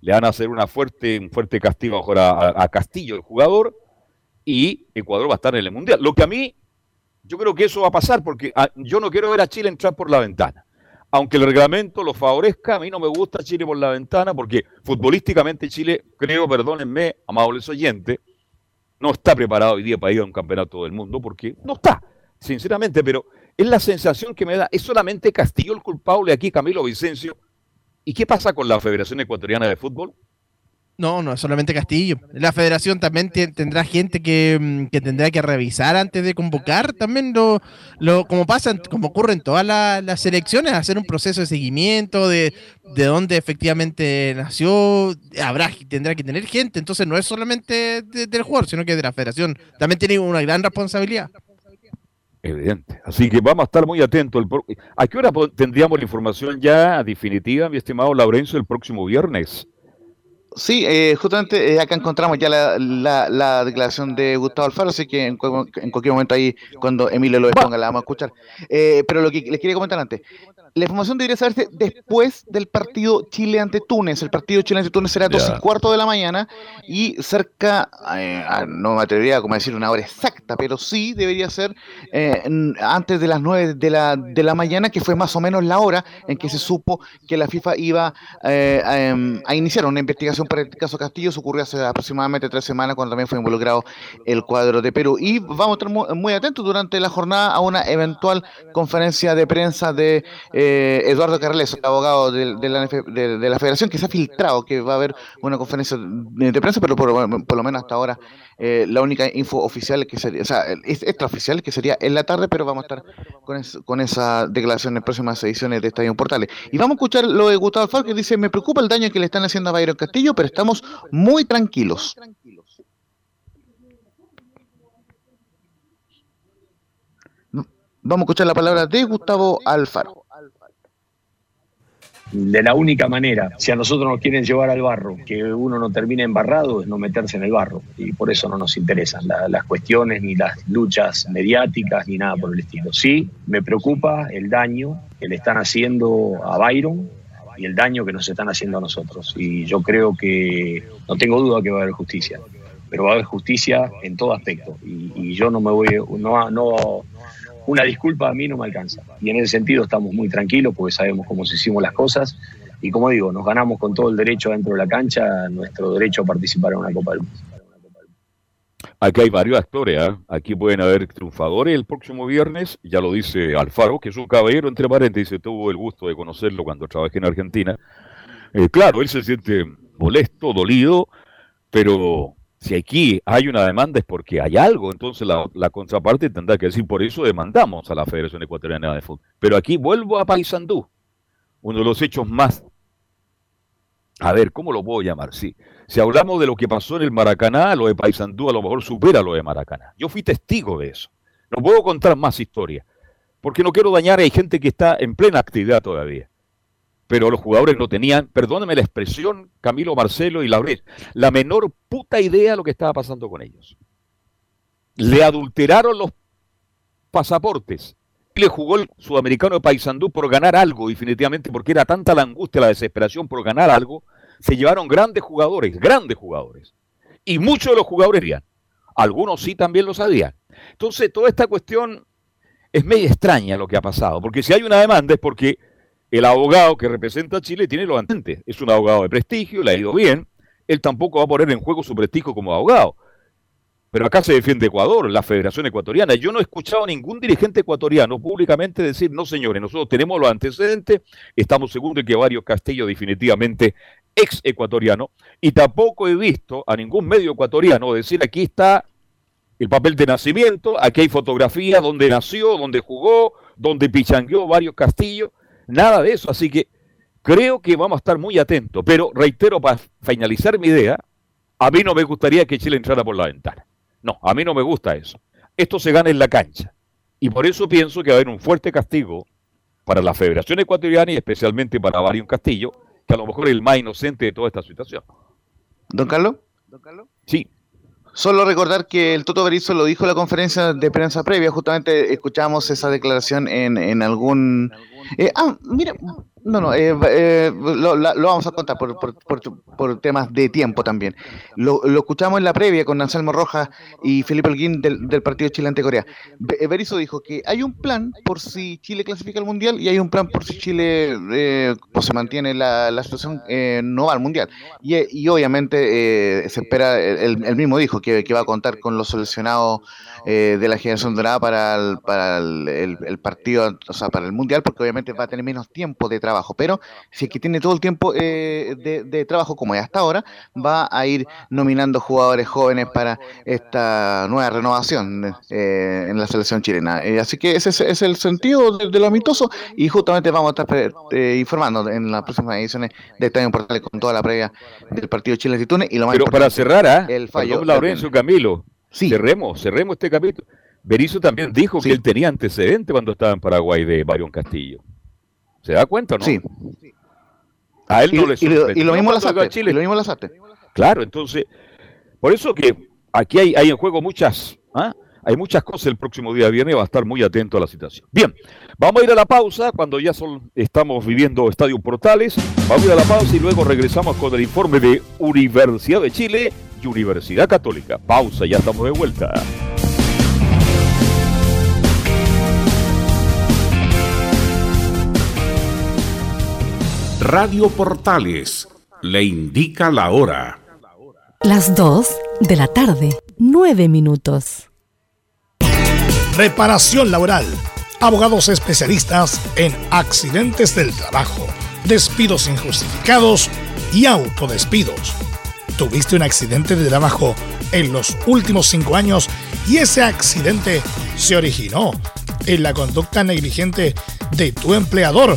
le van a hacer una fuerte, un fuerte castigo a, a Castillo, el jugador, y Ecuador va a estar en el Mundial. Lo que a mí, yo creo que eso va a pasar porque ah, yo no quiero ver a Chile entrar por la ventana. Aunque el reglamento lo favorezca, a mí no me gusta Chile por la ventana porque futbolísticamente Chile, creo, perdónenme, amables oyentes, no está preparado hoy día para ir a un campeonato del mundo porque no está, sinceramente, pero es la sensación que me da. ¿Es solamente Castillo el culpable aquí, Camilo Vicencio? ¿Y qué pasa con la Federación Ecuatoriana de Fútbol? No, no es solamente Castillo. La federación también tendrá gente mm, que, tendrá que revisar antes de convocar también lo, lo como pasa, como ocurre en todas las elecciones, hacer un proceso de seguimiento de, de dónde efectivamente nació. Habrá, tendrá que tener gente. Entonces no es solamente del jugador, sino que de la federación. También tiene una gran responsabilidad. Evidente. Así que vamos a estar muy atentos. ¿A qué hora tendríamos la información ya definitiva, mi estimado Laurencio, el próximo viernes? Sí, eh, justamente eh, acá encontramos ya la, declaración de Gustavo Alfaro, así que en, cualquier momento ahí, cuando Emilio lo exponga, la vamos a escuchar. Eh, pero lo que les quería comentar antes, la información debería saberse después del partido Chile ante Túnez. El partido Chile ante Túnez será a dos y cuarto de la mañana y cerca, eh, no me atrevería a decir una hora exacta, pero sí debería ser eh, antes de las nueve de la, de la mañana, que fue más o menos la hora en que se supo que la FIFA iba eh, em, a, iniciar una investigación para el caso Castillo. Se ocurrió hace aproximadamente tres semanas cuando también fue involucrado el cuadro de Perú. Y vamos a estar muy, atentos durante la jornada a una eventual conferencia de prensa de... Eh, Eduardo Carles, abogado de, la, de, la, Federación, que se ha filtrado que va a haber una conferencia de prensa, pero por, lo menos hasta ahora eh, la única info oficial que sería, o sea, extraoficial que sería en la tarde, pero vamos a estar con, esa declaración en próximas ediciones de Estadio Portales. Y vamos a escuchar lo de Gustavo Alfaro que dice, me preocupa el daño que le están haciendo a Bayron Castillo, pero estamos muy tranquilos. Vamos a escuchar la palabra de Gustavo Alfaro de la única manera, si a nosotros nos quieren llevar al barro, que uno no termine embarrado, es no meterse en el barro. Y por eso no nos interesan las cuestiones, ni las luchas mediáticas, ni nada por el estilo. Sí, me preocupa el daño que le están haciendo a Byron y el daño que nos están haciendo a nosotros. Y yo creo que, no tengo duda que va a haber justicia. pero va a haber justicia en todo aspecto. Y, yo no me voy, no, no, una disculpa a mí no me alcanza. Y en ese sentido estamos muy tranquilos porque sabemos cómo se hicimos las cosas. Y como digo, nos ganamos con todo el derecho dentro de la cancha, nuestro derecho a participar en una Copa del Mundo. Aquí hay varios actores, ¿eh? aquí pueden haber triunfadores el próximo viernes, ya lo dice Alfaro, que es un caballero, entre paréntesis, tuvo el gusto de conocerlo cuando trabajé en Argentina. Eh, claro, él se siente molesto, dolido, pero si aquí hay una demanda es porque hay algo, entonces la, contraparte tendrá que decir, por eso demandamos a la Federación Ecuatoriana de Fútbol. Pero aquí vuelvo a Paysandú, uno de los hechos más, a ver, ¿cómo lo puedo llamar? Sí, si hablamos de lo que pasó en el Maracaná, lo de Paysandú a lo mejor supera lo de Maracaná. Yo fui testigo de eso. No puedo contar más historia, porque no quiero dañar, hay gente que está en plena actividad todavía pero los jugadores no tenían, perdóneme la expresión, Camilo Marcelo y Lauret, la menor puta idea de lo que estaba pasando con ellos. Le adulteraron los pasaportes. Le jugó el sudamericano de Paysandú por ganar algo, definitivamente, porque era tanta la angustia, la desesperación por ganar algo. Se llevaron grandes jugadores, grandes jugadores. Y muchos de los jugadores eran. Algunos sí también lo sabían. Entonces, toda esta cuestión es medio extraña lo que ha pasado, porque si hay una demanda es porque el abogado que representa a Chile tiene lo antes. Es un abogado de prestigio, le ha ido bien. Él tampoco va a poner en juego su prestigio como abogado. Pero acá se defiende Ecuador, la Federación Ecuatoriana. Yo no he escuchado a ningún dirigente ecuatoriano públicamente decir, no señores, nosotros tenemos los antecedentes, estamos seguros de que varios Castillo definitivamente ex ecuatoriano, y tampoco he visto a ningún medio ecuatoriano decir, aquí está el papel de nacimiento, aquí hay fotografía donde nació, donde jugó, donde pichangueó varios Castillos. Nada de eso, así que creo que vamos a estar muy atentos. Pero reitero, para finalizar mi idea, a mí no me gustaría que Chile entrara por la ventana. No, a mí no me gusta eso. Esto se gana en la cancha. Y por eso pienso que va a haber un fuerte castigo para la Federación Ecuatoriana y especialmente para Varios Castillo, que a lo mejor es el más inocente de toda esta situación. ¿Don Carlos? ¿Don Carlos? Sí. Solo recordar que el Toto Berizzo lo dijo en la conferencia de prensa previa, justamente escuchamos esa declaración en, en algún... Eh, ah, mira, no, no, eh, eh, lo, vamos a contar por, por, por, temas de tiempo también. Lo, escuchamos en la previa con Anselmo Rojas y Felipe Holguín del, del partido Chile ante Corea. Eh, Berizzo dijo que hay un plan por si Chile clasifica al Mundial y hay un plan por si Chile pues se mantiene la, la situación, no va al Mundial. Y, y obviamente se espera, él, mismo dijo que, que, va a contar con los seleccionados de la generación dorada para, el, para el, el partido, o sea, para el Mundial, porque obviamente va a tener menos tiempo de trabajo pero si es que tiene todo el tiempo eh, de, trabajo como es hasta ahora, va a ir nominando jugadores jóvenes para esta nueva renovación eh, en la selección chilena. Eh, así que ese es, el sentido de, lo amistoso y justamente vamos a estar informando en las próximas ediciones de Estadio Portales con toda la previa del partido Chile y lo más Pero para cerrar, ¿ah? el fallo. Laurencio Camilo, cerremos, cerremos este capítulo. Berizzo también dijo que él tenía antecedentes cuando estaba en Paraguay de Marión Castillo. ¿Se da cuenta no? Sí. A él no le y, y, lo mismo la Chile. lo mismo la Claro, entonces, por eso que aquí hay, hay en juego muchas, ¿ah? hay muchas cosas el próximo día viernes, va a estar muy atento a la situación. Bien, vamos a ir a la pausa cuando ya son, estamos viviendo Estadio Portales. Vamos a ir a la pausa y luego regresamos con el informe de Universidad de Chile y Universidad Católica. Pausa, ya estamos de vuelta. Radio Portales le indica la hora. Las 2 de la tarde, 9 minutos. Reparación laboral. Abogados especialistas en accidentes del trabajo, despidos injustificados y autodespidos. ¿Tuviste un accidente de trabajo en los últimos cinco años y ese accidente se originó en la conducta negligente de tu empleador?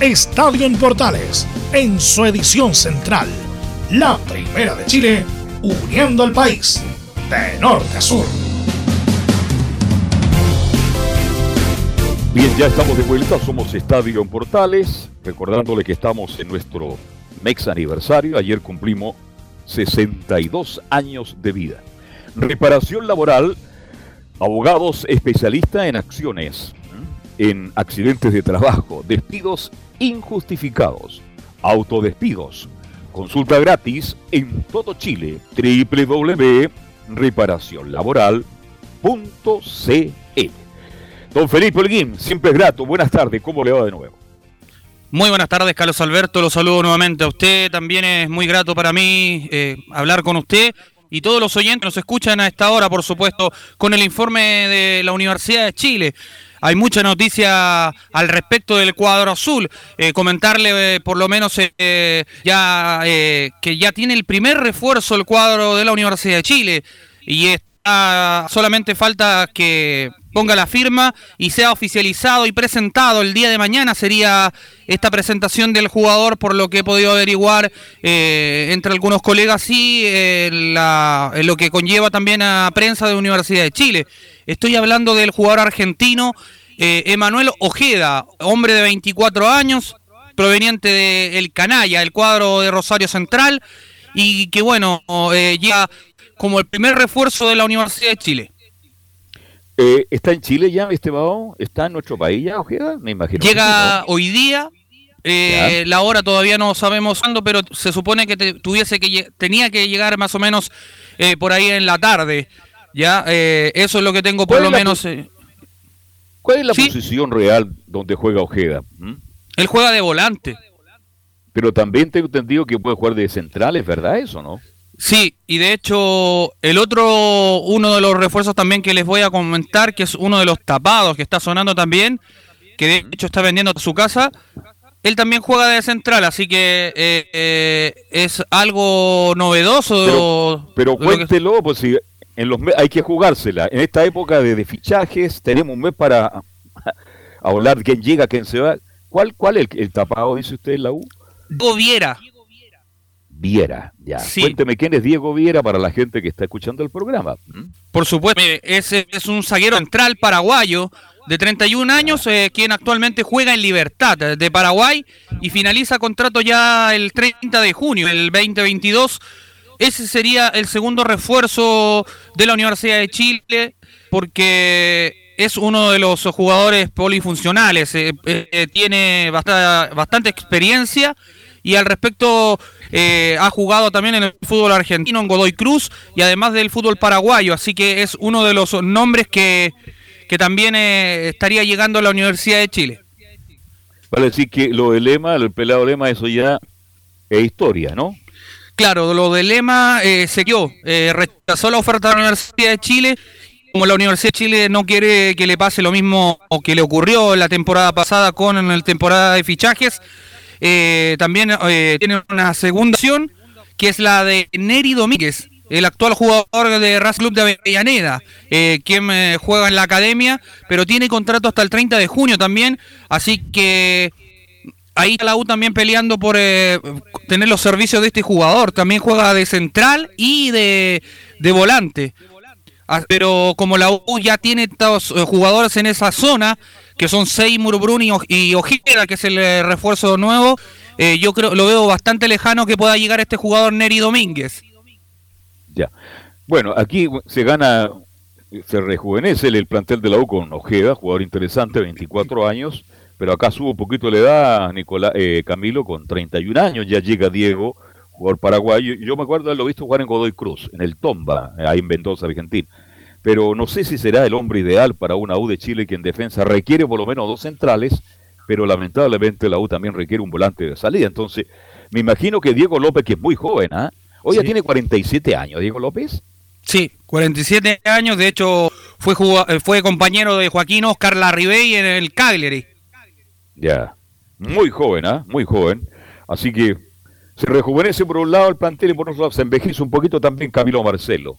Estadio en Portales en su edición central. La primera de Chile, uniendo al país de norte a sur. Bien, ya estamos de vuelta, somos Estadio en Portales, recordándole que estamos en nuestro MEX aniversario, ayer cumplimos 62 años de vida. Reparación laboral, abogados especialistas en acciones, en accidentes de trabajo, despidos injustificados, autodespidos. Consulta gratis en todo Chile, www.reparacionlaboral.cl. Don Felipe Holguín, siempre es grato. Buenas tardes, ¿cómo le va de nuevo? Muy buenas tardes, Carlos Alberto. Lo saludo nuevamente a usted. También es muy grato para mí eh, hablar con usted y todos los oyentes nos escuchan a esta hora, por supuesto, con el informe de la Universidad de Chile. Hay mucha noticia al respecto del cuadro azul. Eh, comentarle, eh, por lo menos, eh, ya que ya tiene el primer refuerzo el cuadro de la Universidad de Chile y está, solamente falta que ponga la firma y sea oficializado y presentado el día de mañana sería esta presentación del jugador por lo que he podido averiguar eh, entre algunos colegas y eh, la, en lo que conlleva también a prensa de Universidad de Chile. Estoy hablando del jugador argentino eh, Emanuel Ojeda, hombre de 24 años, proveniente de Canalla, el cuadro de Rosario Central, y que bueno, eh, llega como el primer refuerzo de la Universidad de Chile. Eh, ¿Está en Chile ya, estimado? ¿Está en nuestro país ya, Ojeda? Me imagino. Llega sí, ¿no? hoy día, eh, la hora todavía no sabemos cuándo, pero se supone que te- tuviese que tenía que llegar más o menos eh, por ahí en la tarde. Ya, Eh, eso es lo que tengo por ¿Cuál lo menos. eh, ¿Cuál es la Sí. posición real donde juega Ojeda? ¿Mm? él juega de volante. Pero también tengo entendido que puede jugar de central, ¿es verdad eso, no? Sí, y de hecho, el otro, uno de los refuerzos también que les voy a comentar, que es uno de los tapados que está sonando también, que de hecho está vendiendo su casa, él también juega de central, así que eh, eh, es algo novedoso. Pero, pero de lo que- cuéntelo, pues si en los hay que jugársela. En esta época de, de fichajes tenemos un mes para <laughs> hablar quién llega, quién se va. ¿Cuál, cuál es el, el tapado, dice usted en la U? Diego Viera. Ya. Sí. Cuénteme quién es Diego Viera para la gente que está escuchando el programa. ¿Mm? Por supuesto, es, es un zaguero central paraguayo de 31 años, eh, quien actualmente juega en Libertad eh, de Paraguay y finaliza contrato ya el 30 de junio del 2022. Ese sería el segundo refuerzo de la Universidad de Chile porque es uno de los jugadores polifuncionales, eh, eh, tiene basta- bastante experiencia y al respecto eh, ha jugado también en el fútbol argentino, en Godoy Cruz y además del fútbol paraguayo, así que es uno de los nombres que, que también eh, estaría llegando a la Universidad de Chile. Vale decir que lo de Lema, el pelado Lema, eso ya es historia, ¿no? Claro, lo de Lema eh, se quedó, eh, rechazó la oferta de la Universidad de Chile. Como la Universidad de Chile no quiere que le pase lo mismo o que le ocurrió la temporada pasada con la temporada de fichajes, eh, también eh, tiene una segunda opción que es la de Neri Domínguez, el actual jugador de Ras Club de Avellaneda, eh, quien juega en la academia, pero tiene contrato hasta el 30 de junio también, así que ahí está la U también peleando por tener los servicios de este jugador, también juega de central y de, de volante. Ah, Pero como la U ya tiene estos jugadores en esa zona, que son Seymour, Brun y, Ojeda, que es el eh, refuerzo nuevo, eh, yo creo lo veo bastante lejano que pueda llegar este jugador Neri Domínguez. Ya. Bueno, aquí se gana, se rejuvenece el, el plantel de la U con Ojeda, jugador interesante, 24 años, pero acá sube un poquito la edad Nicolás, eh, Camilo con 31 años, ya llega Diego, jugador paraguayo. Yo me acuerdo de haberlo visto jugar en Godoy Cruz, en el Tomba, ahí en Mendoza, Argentina. Pero no sé si será el hombre ideal para una U de Chile que en defensa requiere por lo menos dos centrales, pero lamentablemente la U también requiere un volante de salida. Entonces, me imagino que Diego López, que es muy joven, ¿ah? Hoy ya tiene 47 años, Diego López. Sí, 47 años, de hecho fue eh, fue compañero de Joaquín Oscar Larribey en el Cagliari. Ya. Muy joven, ¿ah? Muy joven. Así que se rejuvenece por un lado el plantel y por otro lado se envejece un poquito también Camilo Marcelo.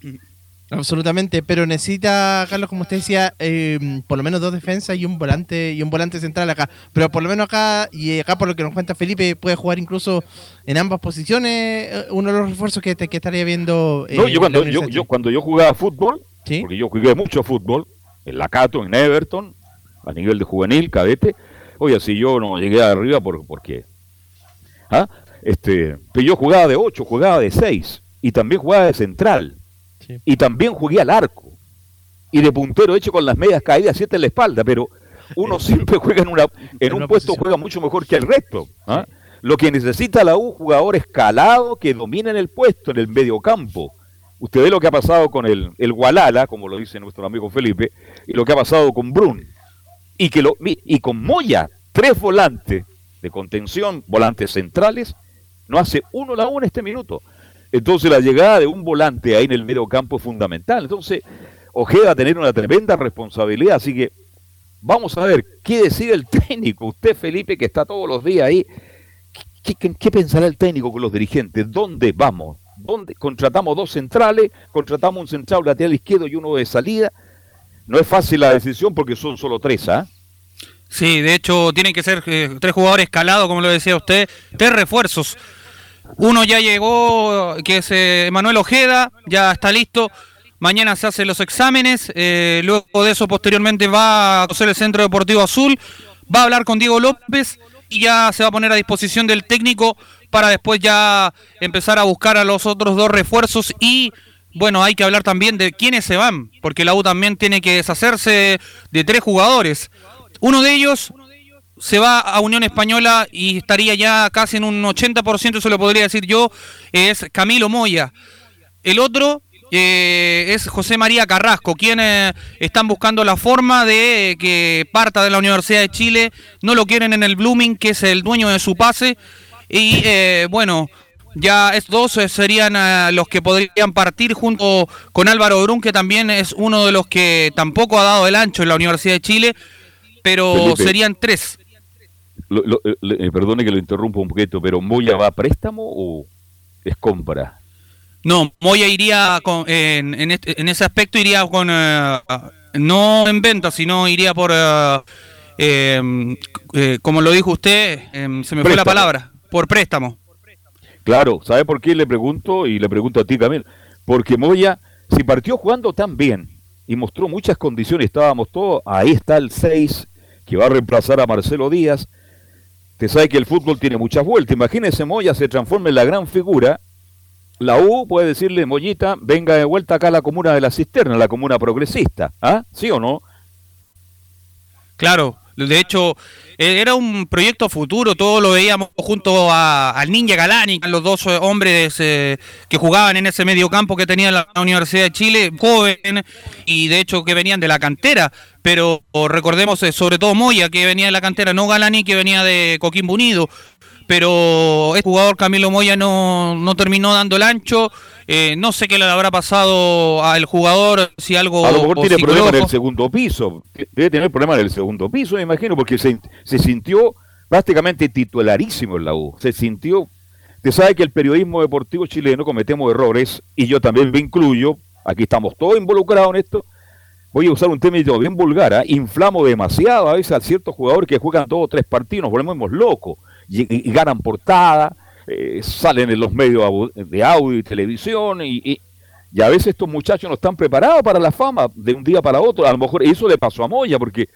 Absolutamente, pero necesita, Carlos, como usted decía, eh, por lo menos dos defensas y un volante y un volante central acá. Pero por lo menos acá, y acá por lo que nos cuenta Felipe, puede jugar incluso en ambas posiciones, eh, uno de los refuerzos que, que estaría viendo. eh, No, yo cuando yo, yo cuando yo jugaba fútbol, ¿Sí? porque yo jugué mucho fútbol, en la Cato, en Everton, a nivel de juvenil, cadete, oye, si yo no llegué arriba, ¿por, por qué? ¿Ah? Este, pero yo jugaba de 8, jugaba de 6, y también jugaba de central, Sí. y también jugué al arco, y de puntero hecho con las medias caídas, siete en la espalda, pero uno <laughs> siempre juega en, una, en En un una puesto, posición. juega mucho mejor que el resto. ¿ah? Lo que necesita la U, jugador escalado que dominen el puesto en el medio campo. Usted ve lo que ha pasado con el, el Gualala, como lo dice nuestro amigo Felipe, y lo que ha pasado con Brun. Y, que lo, y con Moya, tres volantes de contención, volantes centrales, no hace uno la U en este minuto. Entonces la llegada de un volante ahí en el medio campo es fundamental. Entonces, Ojeda va a tener una tremenda responsabilidad, así que vamos a ver qué decide el <laughs> técnico. Usted, Felipe, que está todos los días ahí, ¿qué, pensará el técnico con los dirigentes? ¿Dónde vamos? ¿Dónde? Contratamos dos centrales, contratamos un central lateral izquierdo y uno de salida. No es fácil la decisión porque son solo tres, ¿ah? Sí, de hecho tienen que ser eh, tres jugadores escalados, como lo decía usted, tres refuerzos. Uno ya llegó, que es eh, Manuel Ojeda, ya está listo. Mañana se hacen los exámenes, eh, luego de eso posteriormente va a conocer el Centro Deportivo Azul, va a hablar con Diego López y ya se va a poner a disposición del técnico para después ya empezar a buscar a los otros dos refuerzos y bueno, hay que hablar también de quiénes se van, porque la U también tiene que deshacerse de tres jugadores. Uno de ellos se va a Unión Española y estaría ya casi en un 80%, eso lo podría decir yo, es Camilo Moya. El otro eh, es José María Carrasco, quienes están buscando la forma de que parta de la Universidad de Chile, no lo quieren en el Blooming, que es el dueño de su pase, y eh, bueno, ya estos dos eh, serían eh, los que podrían partir junto con Álvaro Brun, que también es uno de los que tampoco ha dado el ancho en la Universidad de Chile, pero Felipe. serían tres. Lo- lo- eh, le- eh, perdone que lo interrumpa un poquito, pero ¿Moya va a préstamo o es compra? No, Moya iría con, en, en, este- en ese aspecto iría con eh, no en venta, sino iría por eh, eh, eh, como lo dijo usted, eh, se me fue la palabra, por préstamo. Claro, ¿sabe por qué le pregunto? Y le pregunto a ti también. Porque Moya, si partió jugando tan bien y mostró muchas condiciones, estábamos todos, ahí está el 6 que va a reemplazar a Marcelo Díaz. Te sabe que el fútbol tiene muchas vueltas. Imagínese Moya se transforma en la gran figura. La U puede decirle, Mollita, venga de vuelta acá a la comuna de la cisterna, la comuna progresista. ¿Ah? ¿Sí o no? Claro, de hecho eh, era un proyecto futuro, todos lo veíamos junto a, al Ninja Galani, los dos eh, hombres eh, que jugaban en ese medio campo que tenía la Universidad de Chile, joven y de hecho que venían de la cantera, pero recordemos eh, sobre todo Moya que venía de la cantera, no Galani que venía de Coquimbo Unido, pero este jugador Camilo Moya no, no terminó dando el ancho, eh, no sé qué le habrá pasado al jugador, si algo A lo mejor tiene problemas en el segundo piso. Debe tener problemas en el segundo piso, me imagino, porque se, se sintió prácticamente titularísimo en la U. Se sintió Usted sabe que el periodismo deportivo chileno cometemos errores y yo también me incluyo. Aquí estamos todos involucrados en esto. Voy a usar un término bien vulgar. ¿ah? Inflamo demasiado a veces a ciertos jugadores que juegan dos o tres partidos, nos volvemos locos y, y- y ganan portada, eh, salen en los medios de audio y televisión y, y- y a veces estos muchachos no están preparados para la fama de un día para otro. A lo mejor eso le pasó a Moya, porque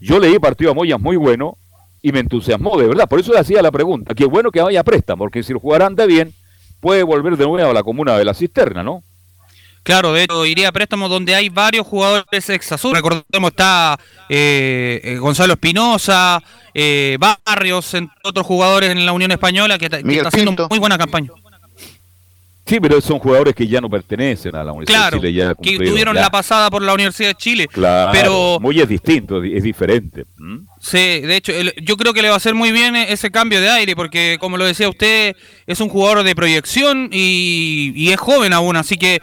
yo leí partido a Moya muy bueno y me entusiasmó de verdad. Por eso le hacía la pregunta. Qué bueno que vaya a porque si el jugador anda bien, puede volver de nuevo a la comuna de la cisterna, ¿no? Claro, de hecho iría a préstamo donde hay varios jugadores ex azul. Recordemos está eh, eh, Gonzalo Espinosa, eh, Barrios, entre otros jugadores en la Unión Española que, está haciendo Pinto. muy buena campaña. Sí, pero son jugadores que ya no pertenecen a la Universidad Claro, de Chile. Ya que cumplieron, tuvieron ya. la pasada por la Universidad de Chile. Claro, pero muy es distinto, es diferente. ¿m? Sí, de hecho, el- yo creo que le va a hacer muy bien e- ese cambio de aire, porque como lo decía usted, es un jugador de proyección y, y es joven aún, así que...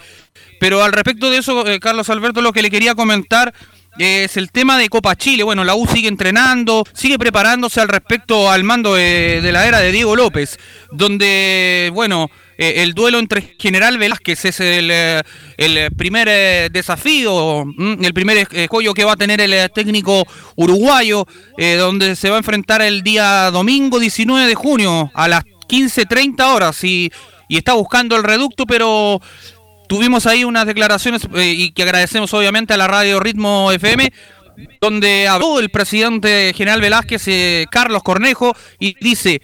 Pero al respecto de eso, eh, Carlos Alberto, lo que le quería comentar es el tema de Copa Chile. Bueno, la U sigue entrenando, sigue preparándose al respecto al mando de, la era de Diego López, donde, bueno, eh, el duelo entre General Velázquez es el, eh, el primer desafío, mm, el primer escollo que va a tener el técnico uruguayo, donde se va a enfrentar el día domingo 19 de junio a las 15.30 horas y, y está buscando el reducto, pero tuvimos ahí unas declaraciones eh, y que agradecemos obviamente a la radio Ritmo FM, donde habló el presidente general Velázquez, eh, Carlos Cornejo, y dice,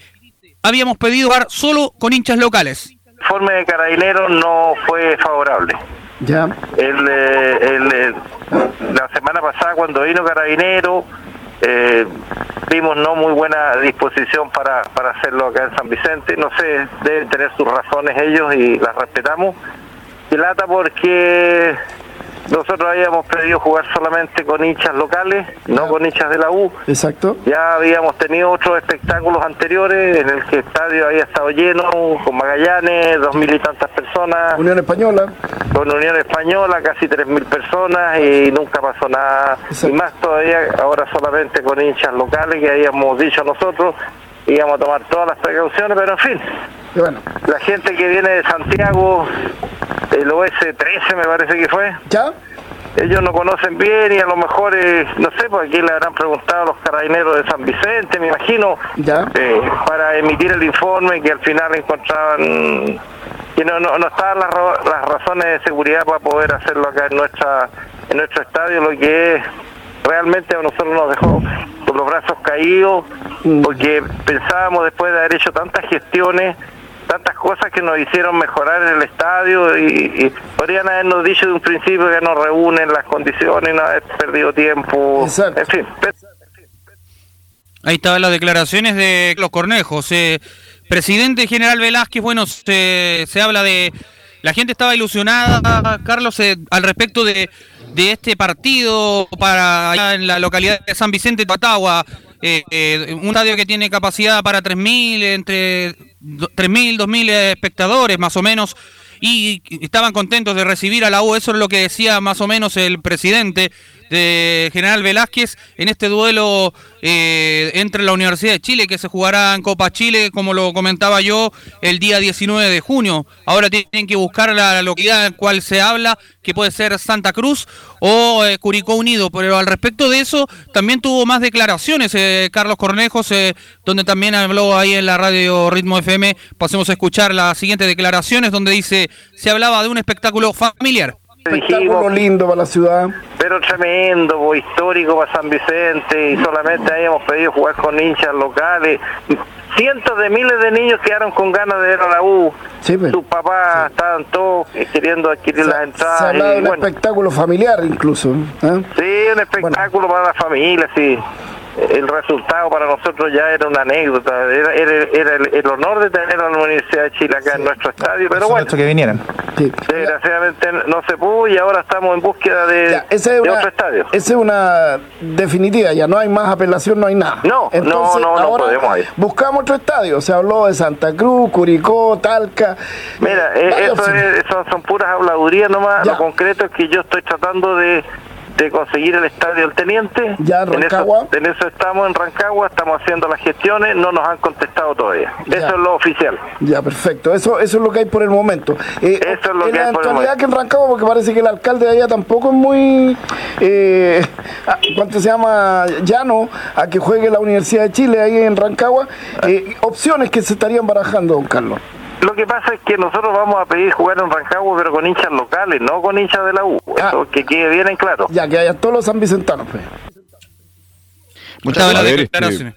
habíamos pedido jugar solo con hinchas locales. informe de Carabineros no fue favorable. Ya. El, eh, el, eh, la semana pasada cuando vino Carabinero eh, vimos no muy buena disposición para, para hacerlo acá en San Vicente. No sé, deben tener sus razones ellos y las respetamos. Y lata porque nosotros habíamos pedido jugar solamente con hinchas locales, no con hinchas de la U. Exacto. Ya habíamos tenido otros espectáculos anteriores en el que el estadio había estado lleno, con Magallanes, dos mil y tantas personas. Unión Española. Con Unión Española, casi tres mil personas y nunca pasó nada. Y más todavía ahora solamente con hinchas locales que habíamos dicho nosotros. Íbamos a tomar todas las precauciones, pero en fin. La gente que viene de Santiago, el OS-13 me parece que fue. ¿Ya? Ellos no conocen bien y a lo mejor, eh, no sé, por aquí le habrán preguntado a los carabineros de San Vicente, me imagino, eh, para emitir el informe que al final encontraban que no, no, no estaban las, las razones de seguridad para poder hacerlo acá en nuestra en nuestro estadio, lo que es, realmente a nosotros nos dejó con los brazos caídos, porque pensábamos después de haber hecho tantas gestiones, tantas cosas que nos hicieron mejorar en el estadio y, y podrían habernos dicho de un principio que nos reúnen las condiciones, no haber perdido tiempo, en fin. Ahí estaban las declaraciones de los Cornejos. Eh, presidente General Velázquez, bueno, se, se habla de... La gente estaba ilusionada, Carlos, eh, al respecto de, de este partido para allá en la localidad de San Vicente, Patagua. Eh, eh, un estadio que tiene capacidad para 3.000, entre do- 3.000, 2.000 eh, espectadores más o menos, y estaban contentos de recibir a la U, eso es lo que decía más o menos el presidente de General Velázquez en este duelo eh, entre la Universidad de Chile que se jugará en Copa Chile, como lo comentaba yo, el día 19 de junio. Ahora tienen que buscar la localidad en cual se habla, que puede ser Santa Cruz o eh, Curicó Unido, pero al respecto de eso también tuvo más declaraciones eh, Carlos Cornejos, eh, donde también habló ahí en la radio Ritmo FM. Pasemos a escuchar las siguientes declaraciones donde dice, se hablaba de un espectáculo familiar. Espectáculo lindo para la ciudad. pero tremendo, histórico para San Vicente y solamente habíamos pedido jugar con hinchas locales. Cientos de miles de niños quedaron con ganas de ver a la U. Sus papás estaban todos queriendo adquirir las Se entradas. habla de y un bueno, espectáculo familiar incluso. ¿eh? sí, un espectáculo para la familia, sí. El resultado para nosotros ya era una anécdota, era, era- era el, el honor de tener a la Universidad de Chile acá en nuestro estadio, pero bueno, que vinieran. Desgraciadamente no se pudo y ahora estamos en búsqueda de, Esa es de una, otro estadio. esa es una definitiva, ya no hay más apelación, no hay nada. No, no, no, no ahora podemos ir. Buscamos otro estadio, se habló de Santa Cruz, Curicó, Talca. Mira, eh, eso, opciones. es- eso son puras habladurías nomás. Lo concreto es que yo estoy tratando de, de conseguir el estadio del Teniente. Ya, en Rancagua. En eso, estamos en Rancagua, estamos haciendo las gestiones, no nos han contestado todavía. Eso es lo oficial. Ya, perfecto. Eso, eso es lo que hay por el momento. Eh, eso es lo que hay por el momento. que en Rancagua, porque parece que el alcalde de allá tampoco es muy, eh, ¿cuánto se llama? Llano, a que juegue la Universidad de Chile ahí en Rancagua. Eh, opciones que se estarían barajando, don Carlos. Lo que pasa es que nosotros vamos a pedir jugar en Rancagua, pero con hinchas locales, no con hinchas de la U. Ah. Eso que quede bien en claro. Ya, que haya todos los sanvicentanos. Pues. Muchas gracias. Este,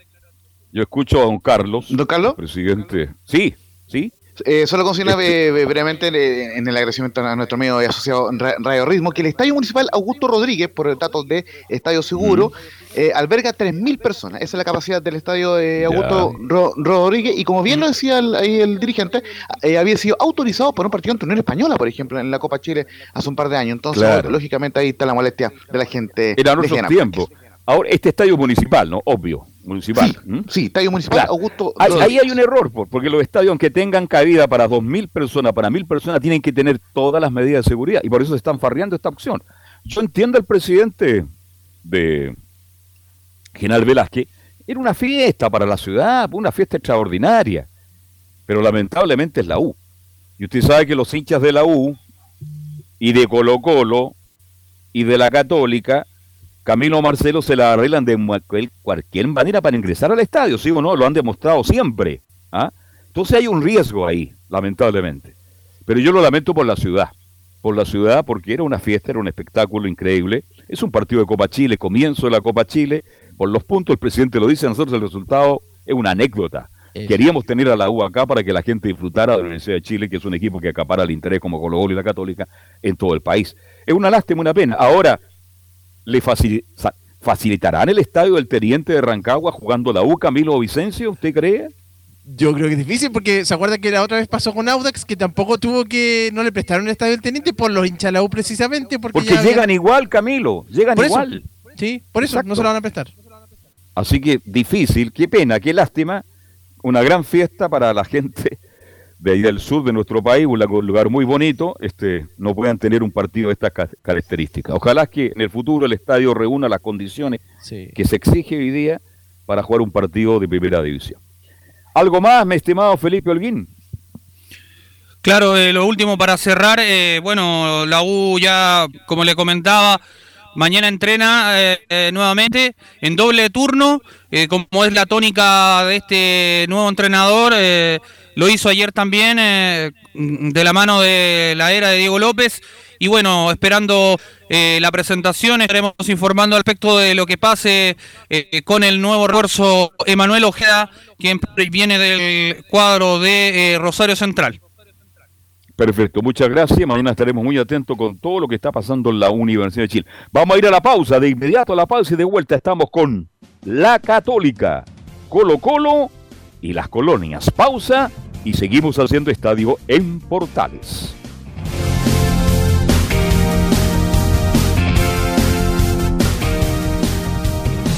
yo escucho a don Carlos. ¿Don Carlos? Presidente. Sí, sí. Eh, solo consigna este- brevemente en el agradecimiento a nuestro amigo y asociado Radio Ritmo que el Estadio Municipal Augusto Rodríguez, por datos de Estadio Seguro, eh, alberga 3.000 personas. Esa es la capacidad del Estadio de Augusto Rodríguez. Y como bien lo decía el, ahí el dirigente, eh, había sido autorizado por un partido en Unión Española, por ejemplo, en la Copa Chile hace un par de años. Entonces, lógicamente, ahí está la molestia de la gente. Era nuestro tiempo. Ahora, este estadio municipal, ¿no? Obvio, municipal. Sí, estadio municipal, Augusto. Ahí, hay un error, porque los estadios, aunque tengan cabida para 2.000 personas, para 1.000 personas, tienen que tener todas las medidas de seguridad. Y por eso se están farreando esta opción. Yo entiendo al presidente de General Velázquez, era una fiesta para la ciudad, una fiesta extraordinaria. Pero lamentablemente es la U. Y usted sabe que los hinchas de la U y de Colo Colo y de la Católica Camilo Marcelo se la arreglan de cualquier manera para ingresar al estadio, ¿sí o no? Lo han demostrado siempre. ¿ah? Entonces hay un riesgo ahí, lamentablemente. Pero yo lo lamento por la ciudad. Por la ciudad, porque era una fiesta, era un espectáculo increíble. Es un partido de Copa Chile, comienzo de la Copa Chile. Por los puntos, el presidente lo dice, nosotros el resultado es una anécdota. Queríamos tener a la U acá para que la gente disfrutara de la Universidad de Chile, que es un equipo que acapara el interés como Colo Colo y la Católica en todo el país. Es una lástima, una pena. Ahora, le facilitarán el estadio del Teniente de Rancagua jugando la U Camilo Vicencio, ¿usted cree? Yo creo que es difícil porque se acuerda que la otra vez pasó con Audax que tampoco tuvo que no le prestaron el estadio del Teniente por los hinchas de la U precisamente porque, llegan igual Camilo, llegan igual. sí, por eso no se lo van a prestar. Así que difícil, qué pena, qué lástima, una gran fiesta para la gente de ahí del sur de nuestro país, un lugar muy bonito, este, no puedan tener un partido de estas características. Ojalá que en el futuro el estadio reúna las condiciones que se exige hoy día para jugar un partido de primera división. ¿Algo más, mi estimado Felipe Holguín? Claro, eh, lo último para cerrar, eh, bueno, la U ya, como le comentaba, mañana entrena eh, nuevamente en doble turno, como es la tónica de este nuevo entrenador. Lo hizo ayer también eh, de la mano de la era de Diego López. Y bueno, esperando eh, la presentación, estaremos informando al respecto de lo que pase eh, con el nuevo refuerzo Emanuel Ojeda, quien viene del cuadro de Rosario Central. Perfecto, muchas gracias. Mañana estaremos muy atentos con todo lo que está pasando en la Universidad de Chile. Vamos a ir a la pausa, de inmediato a la pausa y de vuelta estamos con la Católica, Colo Colo y las colonias. Pausa y seguimos haciendo estadio en Portales.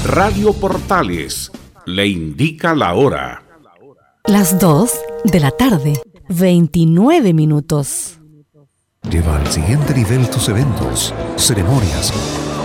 Radio Portales le indica la hora. Las 2 de la tarde, 29 minutos. Lleva al siguiente nivel tus eventos, ceremonias,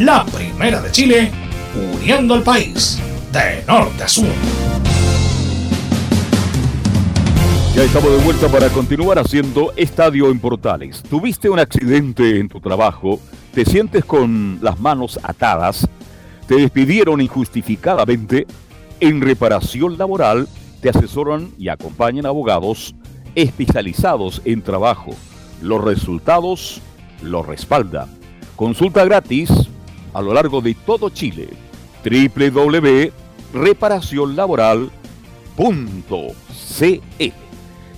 La primera de Chile, uniendo al país de norte a sur. Ya estamos de vuelta para continuar haciendo Estadio en Portales. ¿Tuviste un accidente en tu trabajo? ¿Te sientes con las manos atadas? ¿Te despidieron injustificadamente? En reparación laboral te asesoran y acompañan abogados especializados en trabajo. Los resultados los respalda. Consulta gratis a lo largo de todo Chile. www.reparacionlaboral.cl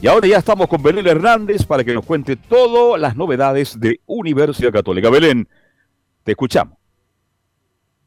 y ahora ya estamos con Belén Hernández para que nos cuente todas las novedades de Universidad Católica. Belén, te escuchamos.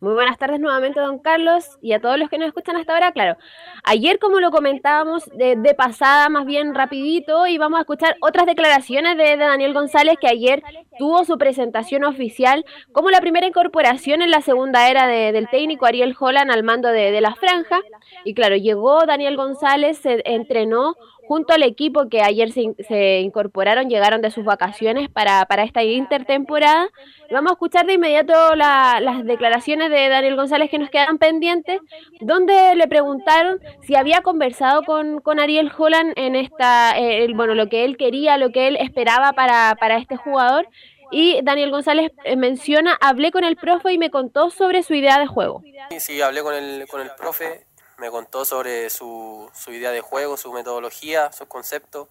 Muy buenas tardes nuevamente, don Carlos, y a todos los que nos escuchan hasta ahora. Claro, ayer, como lo comentábamos de, pasada, más bien rapidito, y vamos a escuchar otras declaraciones de, Daniel González, que ayer tuvo su presentación oficial como la primera incorporación en la segunda era del técnico Ariel Holland al mando de, de la franja. Y claro, llegó Daniel González, se entrenó junto al equipo que ayer se, incorporaron, llegaron de sus vacaciones para, esta intertemporada. Vamos a escuchar de inmediato las declaraciones de Daniel González que nos quedan pendientes, donde le preguntaron si había conversado con, Ariel Holland en esta, eh, bueno, lo que él quería, lo que él esperaba para, para este jugador. Y Daniel González eh, menciona, hablé con el profe y me contó sobre su idea de juego. Sí hablé con el, con el profe me contó sobre su, su idea de juego, su metodología, sus conceptos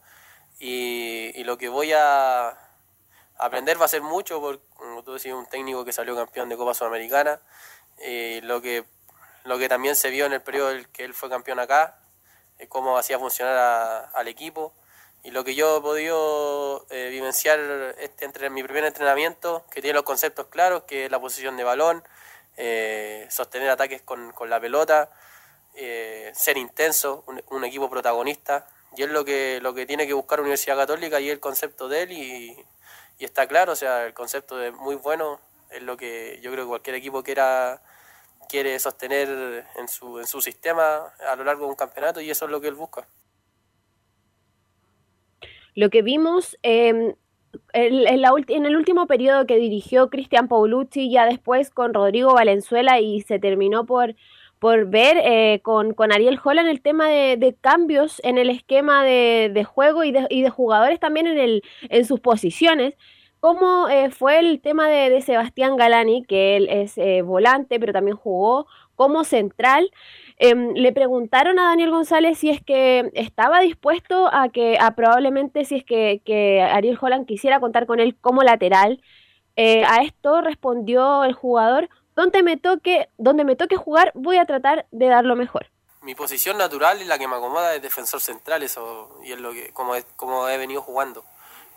y, lo que voy a aprender va a ser mucho, porque como tú decías, un técnico que salió campeón de Copa Sudamericana, y lo, que, lo que también se vio en el periodo en que él fue campeón acá, cómo hacía funcionar al equipo y lo que yo he podido eh, vivenciar este entre mi primer entrenamiento, que tiene los conceptos claros, que es la posición de balón, eh, sostener ataques con, con la pelota, eh, ser intenso, un, equipo protagonista, y es lo que, lo que tiene que buscar Universidad Católica y el concepto de él, y, está claro, o sea, el concepto de muy bueno es lo que yo creo que cualquier equipo quiera quiere sostener en su, en su sistema a lo largo de un campeonato y eso es lo que él busca. Lo que vimos em, en, el último periodo que dirigió Cristian Paulucci, ya después con Rodrigo Valenzuela y se terminó por por ver eh, con, con, Ariel Holland el tema de, cambios en el esquema de, juego y de, y de, jugadores también en, el, en sus posiciones. ¿Cómo eh, fue el tema de, Sebastián Galani, que él es eh, volante, pero también jugó como central? Em, le preguntaron a Daniel González si es que estaba dispuesto a que, a probablemente si es que, que Ariel Holland quisiera contar con él como lateral. a esto respondió el jugador, donde me toque, donde me toque jugar, voy a tratar de dar lo mejor. Mi posición natural y la que me acomoda es defensor central, eso, y es lo que, como, como he venido jugando.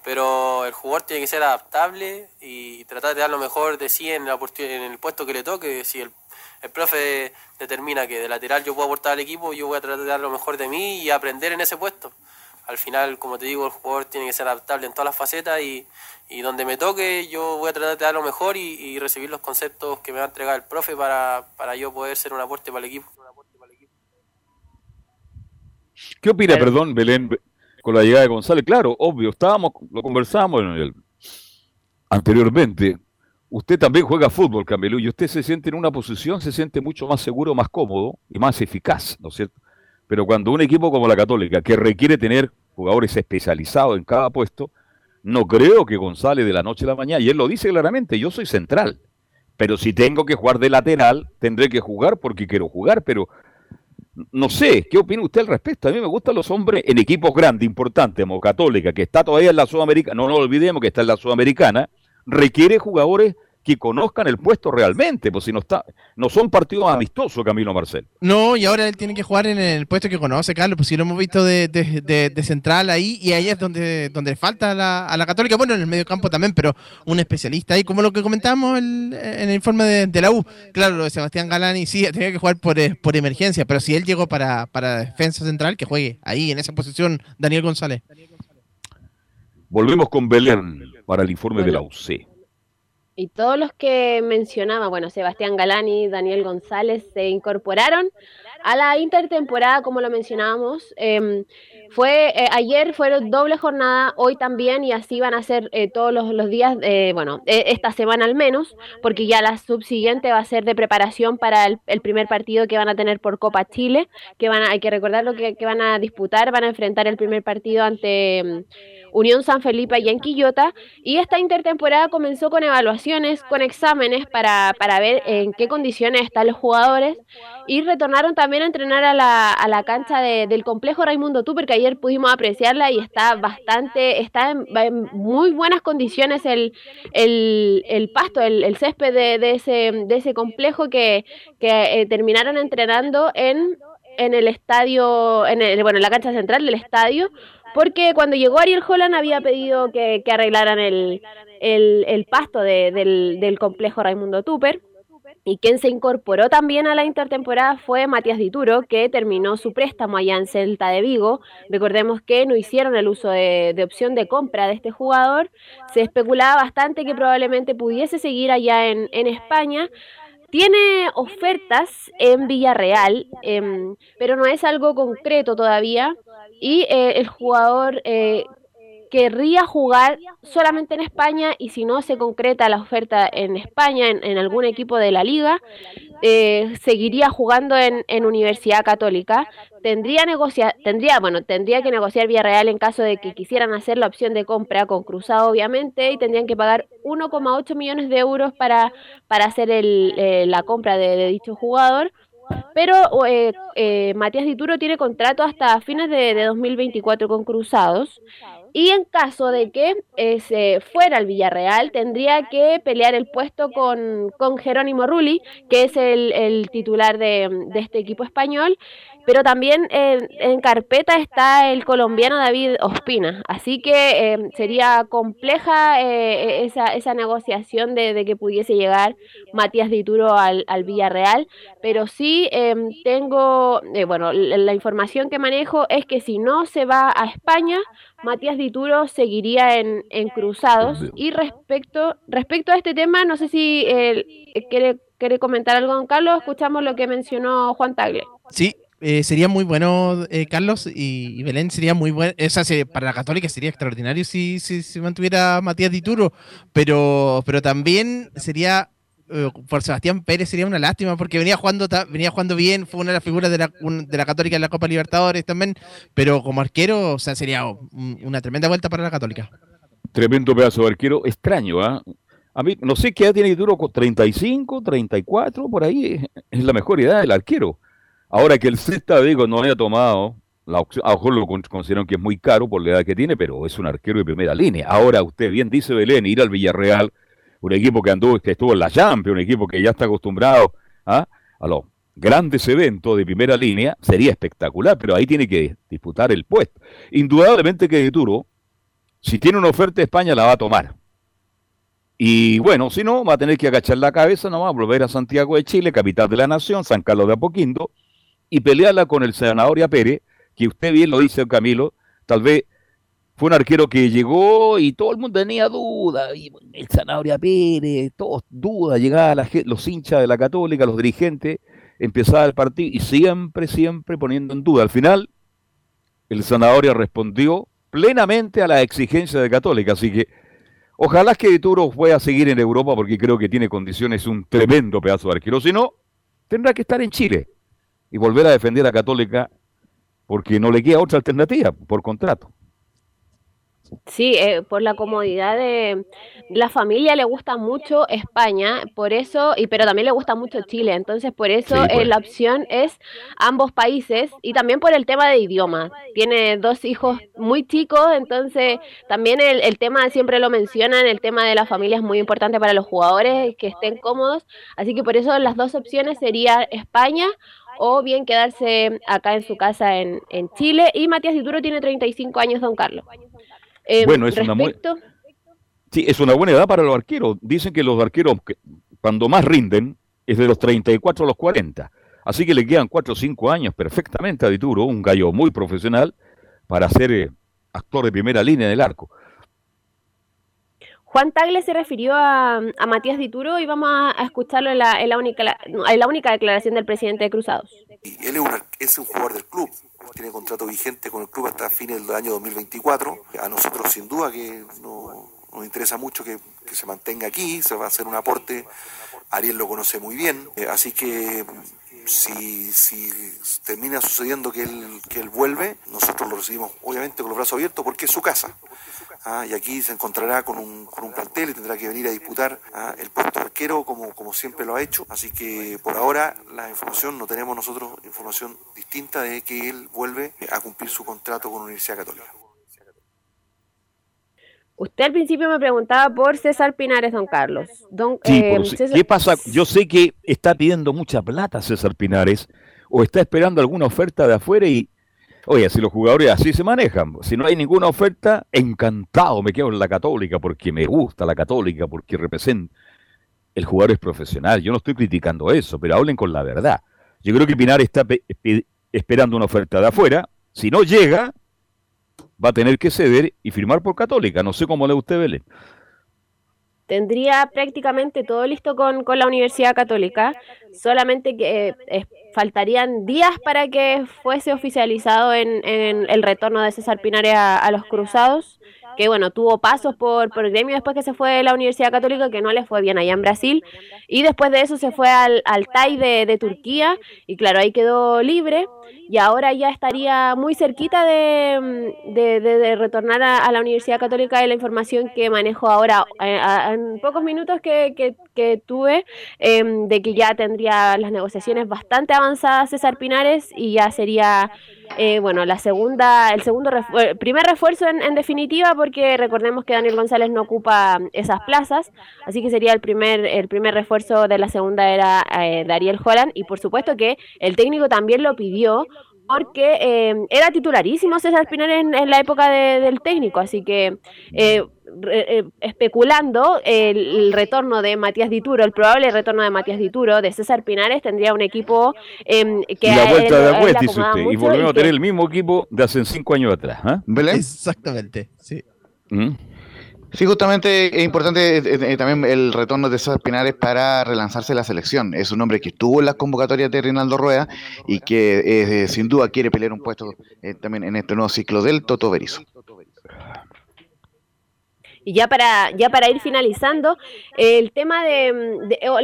Pero el jugador tiene que ser adaptable y tratar de dar lo mejor de sí en, la, en el puesto que le toque. Si el, el profe determina que de lateral yo puedo aportar al equipo, yo voy a tratar de dar lo mejor de mí y aprender en ese puesto. Al final, como te digo, el jugador tiene que ser adaptable en todas las facetas y, y donde me toque yo voy a tratar de dar lo mejor y, recibir los conceptos que me va a entregar el profe para, para yo poder ser un aporte para el equipo. ¿Qué opina, perdón, Belén, con la llegada de González? Claro, obvio, estábamos, lo conversamos anteriormente. Usted también juega fútbol, Camilo, y usted se siente en una posición, se siente mucho más seguro, más cómodo y más eficaz, ¿no es cierto? Pero cuando un equipo como la Católica, que requiere tener jugadores especializados en cada puesto, no creo que González de la noche a la mañana, y él lo dice claramente, yo soy central, pero si tengo que jugar de lateral, tendré que jugar porque quiero jugar, pero no sé, ¿qué opina usted al respecto? A mí me gustan los hombres en equipos grandes, importantes, como Católica, que está todavía en la Sudamericana, no nos olvidemos que está en la Sudamericana, requiere jugadores que conozcan el puesto realmente, pues si no está, no son partidos amistosos, Camilo Marcel. No, y ahora él tiene que jugar en el puesto que conoce, Carlos, pues si lo hemos visto de, de, de, central ahí, y ahí es donde, donde falta a la, a la Católica, bueno, en el medio campo también, pero un especialista ahí, como lo que comentamos en el informe de, la U. Claro, lo de Sebastián Galani sí, tenía que jugar por, eh, por emergencia, pero si él llegó para, para defensa central, que juegue ahí, en esa posición, Daniel González. Volvemos con Belén para el informe de la UC. Y todos los que mencionaba, bueno, Sebastián Galani, Daniel González, se incorporaron a la intertemporada, como lo mencionábamos. Em, fue eh, ayer fueron doble jornada, hoy también, y así van a ser eh, todos los, días, eh, bueno, esta semana al menos, porque ya la subsiguiente va a ser de preparación para el, primer partido que van a tener por Copa Chile, que van a, hay que recordar lo que, que van a disputar, van a enfrentar el primer partido ante em, Unión San Felipe y en Quillota, y esta intertemporada comenzó con evaluaciones, con exámenes para, para ver en qué condiciones están los jugadores, y retornaron también a entrenar a la, a la cancha del complejo Raimundo Tupper, que ayer pudimos apreciarla y está bastante, está en, muy buenas condiciones el, el, pasto, el, césped de, ese, de ese complejo que, que eh, terminaron entrenando en en el estadio, en el, bueno, en la cancha central del estadio, porque cuando llegó Ariel Holland había pedido que, arreglaran el, pasto del, complejo Raimundo Tupper. Y quien se incorporó también a la intertemporada fue Matías Dituro, que terminó su préstamo allá en Celta de Vigo. Recordemos que no hicieron el uso de, opción de compra de este jugador. Se especulaba bastante que probablemente pudiese seguir allá en, España. Tiene ofertas en Villarreal, em, pero no es algo concreto todavía. Y eh, el jugador eh, querría jugar solamente en España y si no se concreta la oferta en España, en, algún equipo de la liga, eh, seguiría jugando en, en, Universidad Católica. Tendría, negociar, tendría, bueno, tendría que negociar Villarreal en caso de que quisieran hacer la opción de compra con Cruzado, obviamente, y tendrían que pagar 1,8 millones de euros para, para hacer el, la compra de dicho jugador. Pero eh, eh, Matías Dituro tiene contrato hasta fines de, 2024 con Cruzados. Y en caso de que eh, se fuera al Villarreal, tendría que pelear el puesto con, con Jerónimo Rulli, que es el, el titular de, de, este equipo español. Pero también en carpeta está el colombiano David Ospina. Así que eh, sería compleja eh, esa, esa, negociación de, que pudiese llegar Matías Dituro al, al Villarreal. Pero sí em, tengo, eh, bueno, la, información que manejo es que si no se va a España, Matías Dituro seguiría en, en Cruzados. Y respecto, respecto a este tema, no sé si quiere, quiere comentar algo, don Carlos. Escuchamos lo que mencionó Juan Tagle. Sí, eh, sería muy bueno, eh, Carlos, y, Belén sería muy bueno. Esa para la Católica sería extraordinario si se mantuviera Matías Dituro, pero, pero también sería eh, por Sebastián Pérez sería una lástima porque venía jugando venía jugando bien, fue una de las figuras de la, de la Católica en la Copa Libertadores también, pero como arquero, o sea, sería una tremenda vuelta para la Católica. Tremendo pedazo de arquero, extraño, ¿ah? A mí, no sé qué edad tiene Dituro, 35, 34, por ahí, es la mejor edad del arquero. Ahora que el Celta digo no haya tomado la opción, a lo mejor lo consideran que es muy caro por la edad que tiene, pero es un arquero de primera línea. Ahora usted bien dice Belén, ir al Villarreal, un equipo que anduvo, que estuvo en la Champions, un equipo que ya está acostumbrado ¿ah? a los grandes eventos de primera línea, sería espectacular, pero ahí tiene que disputar el puesto. Indudablemente que Duro, si tiene una oferta de España, la va a tomar. Y bueno, si no, va a tener que agachar la cabeza, no va a volver a Santiago de Chile, capital de la nación, San Carlos de Apoquindo, y pelearla con el Zanahoria Pérez, que usted bien lo dice, Camilo, tal vez fue un arquero que llegó y todo el mundo tenía duda, y el Zanahoria Pérez, todos dudas, llegaba los hinchas de la Católica, los dirigentes, empezaba el partido y siempre, siempre poniendo en duda. Al final, el Zanahoria respondió plenamente a la exigencia de Católica, así que ojalá que Turo pueda seguir en Europa porque creo que tiene condiciones, un tremendo pedazo de arquero, si no, tendrá que estar en Chile y volver a defender a Católica porque no le queda otra alternativa por contrato. Sí, eh, por la comodidad de la familia le gusta mucho España, por eso, y pero también le gusta mucho Chile, entonces por eso Sí, eh, la opción es ambos países y también por el tema de idioma. Tiene dos hijos muy chicos, entonces también el, el tema siempre lo mencionan, el tema de la familia es muy importante para los jugadores que estén cómodos, así que por eso las dos opciones serían España o bien quedarse acá en su casa en, en Chile. Y Matías Dituro tiene 35 años, don Carlos. Eh, Bueno, es una muy- Sí, es una buena edad para los arqueros. Dicen que los arqueros, que cuando más rinden, es de los 34 a los 40. Así que le quedan 4 o 5 años perfectamente a Dituro, un gallo muy profesional, para ser eh, actor de primera línea en el arco. Juan Tagle se refirió a, Matías Dituro y vamos a, escucharlo en la, única, en la única declaración del presidente de Cruzados. Él es un, jugador del club, tiene contrato vigente con el club hasta fines del año 2024. A nosotros sin duda que no- nos interesa mucho que, que se mantenga aquí, se va a hacer un aporte. Ariel lo conoce muy bien, eh, así que si, si termina sucediendo que él, que él vuelve, nosotros lo recibimos obviamente con los brazos abiertos porque es su casa. Ah, y aquí se encontrará con un, con un plantel y tendrá que venir a disputar ah, el puesto arquero como, como siempre lo ha hecho. Así que por ahora la información, no tenemos nosotros información distinta de que él vuelve a cumplir su contrato con la Universidad Católica. Usted al principio me preguntaba por César Pinares, don Carlos. Don, Sí, eh, por- César- ¿qué pasa? Yo sé que está pidiendo mucha plata César Pinares o está esperando alguna oferta de afuera y, oye, si los jugadores así se manejan, si no hay ninguna oferta, encantado me quedo en la católica porque me gusta la católica, porque representa, el jugador es profesional, yo no estoy criticando eso, pero hablen con la verdad. Yo creo que Pinares está pe- pe- esperando una oferta de afuera, si no llega, va a tener que ceder y firmar por católica, no sé cómo le usted Belén. tendría prácticamente todo listo con, con la Universidad Católica, solamente que eh, faltarían días para que fuese oficializado en, en el retorno de César Pinares a, a los Cruzados, que bueno, tuvo pasos por, por gremio después que se fue de la Universidad Católica, que no le fue bien allá en Brasil, y después de eso se fue al, al TAI de, de Turquía, y claro, ahí quedó libre, y ahora ya estaría muy cerquita de, de, retornar a, a la Universidad Católica de la información que manejo ahora. Eh, a- en pocos minutos que, que- que tuve em, de que ya tendría las negociaciones bastante avanzadas César Pinares y ya sería eh, bueno la segunda el segundo eh, primer refuerzo en, en definitiva porque recordemos que Daniel González no ocupa esas plazas así que sería el primer el primer refuerzo de la segunda era eh, Dariel Holland y por supuesto que el técnico también lo pidió porque eh, era titularísimo César Pinares en, en la época de- del técnico, así que eh, re- eh, especulando el, el retorno de Matías Dituro, el probable retorno de Matías Dituro, de César Pinares, tendría un equipo em, que la vuelta de Agüez, dice usted. Y volvemos a que- tener el mismo equipo de hace cinco años atrás. ¿ah? Exactamente, sí. ¿Mm? Sí, justamente es importante eh, eh, también el retorno de César Pinares para relanzarse la selección. Es un hombre que estuvo en las convocatorias de Reinaldo Rueda y que eh, sin duda quiere pelear un puesto eh, también en este nuevo ciclo del Toto Berizzo. Y ya para, ya para ir finalizando, el tema de,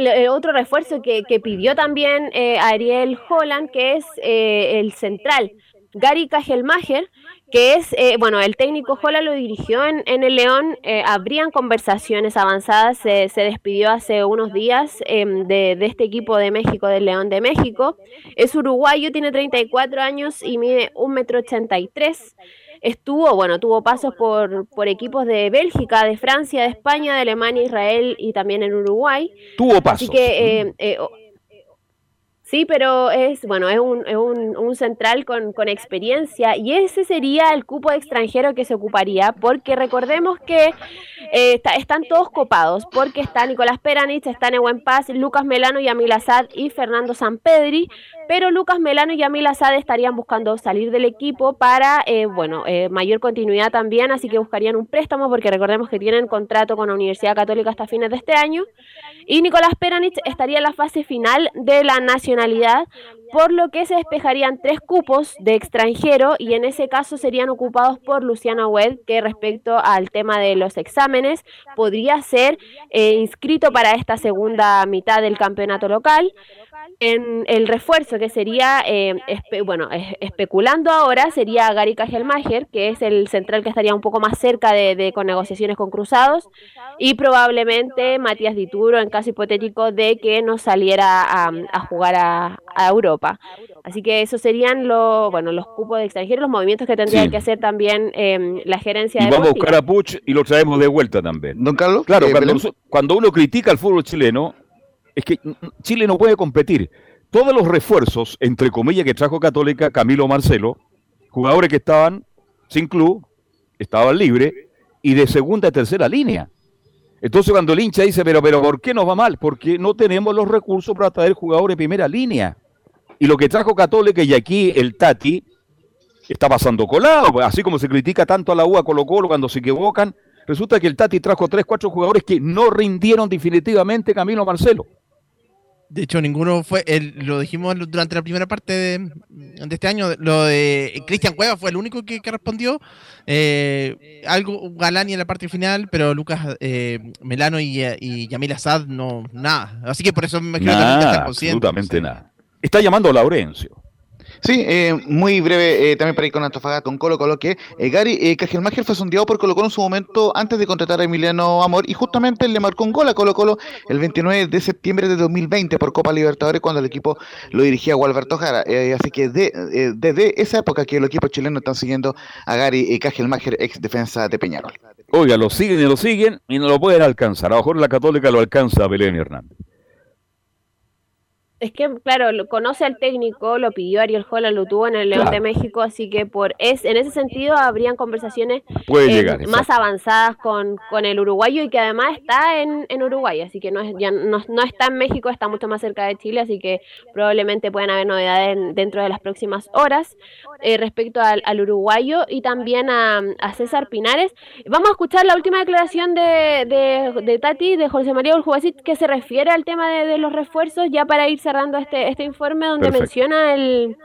le- otro refuerzo que, que pidió también eh, Ariel Holland, que es eh, el central, Gary Kajelmacher, que es, eh, bueno, el técnico Holland lo dirigió en, en el León, eh, habrían conversaciones avanzadas, se, se despidió hace unos días em, de, de este equipo de México, del León de México, es uruguayo, tiene 34 años y mide 1,83 m. Estuvo, bueno, tuvo pasos por, por equipos de Bélgica, de Francia, de España, de Alemania, Israel y también en Uruguay. Tuvo Así pasos. que, eh, eh, sí, pero es, bueno, es un, es un, un central con, con experiencia y ese sería el cupo extranjero que se ocuparía, porque recordemos que eh, está- están todos copados, porque está Nicolás Peranich, está Nehuen Paz, Lucas Melano, Yamil Azad y Fernando Sampedri, pero Lucas Melano y Yamil Azad estarían buscando salir del equipo para, eh, bueno, eh, mayor continuidad también, así que buscarían un préstamo, porque recordemos que tienen contrato con la Universidad Católica hasta fines de este año, y Nicolás Peranich estaría en la fase final de la nacionalidad, por lo que se despejarían tres cupos de extranjero y en ese caso serían ocupados por Luciano Wed, que respecto al tema de los exámenes podría ser eh, inscrito para esta segunda mitad del campeonato local. En el refuerzo que sería, eh, espe- bueno, es- especulando ahora, sería Gary Cajelmacher, que es el central que estaría un poco más cerca de, de- con negociaciones con Cruzados, y probablemente Matías Dituro, en caso hipotético de que no saliera a, a jugar a, a Europa. Así que esos serían los, bueno, los cupos de extranjeros, los movimientos que tendría Sí. que hacer también eh, la gerencia Y de vamos a buscar a Puch y lo traemos de vuelta también. Don Carlos. Claro, eh, cuando, cuando uno critica al fútbol chileno, es que mm, Chile no puede competir. Todos los refuerzos, entre comillas, que trajo Católica, Camilo Marcelo, jugadores que estaban sin club, estaban libres y de segunda y tercera línea. Entonces cuando el hincha dice, pero, pero ¿por qué nos va mal? Porque no tenemos los recursos para traer jugadores de primera línea. Y lo que trajo Católica y aquí el Tati está pasando colado, pues, así como se critica tanto a la U a Colo Colo cuando se equivocan, resulta que el Tati trajo tres, cuatro jugadores que no rindieron definitivamente Camilo Marcelo. De hecho, ninguno fue, el- lo dijimos durante la primera parte de, de este año, lo de Cristian Cueva fue el único que, que respondió. eh, algo Galani en la parte final, pero Lucas eh, Melano y, y Yamil Assad no, nada. Así que por eso me imagino que Nada, están conscientes. absolutamente nada. Está llamando a Laurencio. Sí, eh, muy breve eh, también para ir con Antofagasta, con Colo Colo, que eh, Gary eh, Cajelmacher fue sondeado por Colo Colo en su momento antes de contratar a Emiliano Amor y justamente le marcó un gol a Colo Colo el 29 de septiembre de 2020 por Copa Libertadores cuando el equipo lo dirigía Gualberto Jara. Eh, así que de- eh, desde esa época que los equipos chilenos están siguiendo a Gary Cajelmacher, ex defensa de Peñarol. Oiga, lo siguen y lo siguen y no lo pueden alcanzar. A lo mejor la Católica lo alcanza a Belén Hernández. Es que, claro, lo- conoce al técnico, lo pidió Ariel Holland, lo tuvo en el León Claro. de México, así que por es en ese sentido habrían conversaciones Puede eh, llegar, más exacto. avanzadas con, con el uruguayo y que además está en, en Uruguay, así que no, es, ya no, no está en México, está mucho más cerca de Chile, así que probablemente puedan haber novedades en- dentro de las próximas horas eh, respecto al, al uruguayo y también a, a César Pinares. Vamos a escuchar la última declaración de, de, de Tati, de José María Uljubacit, que se refiere al tema de, de los refuerzos, ya para ir cerrando este, este informe donde Perfecto. menciona el,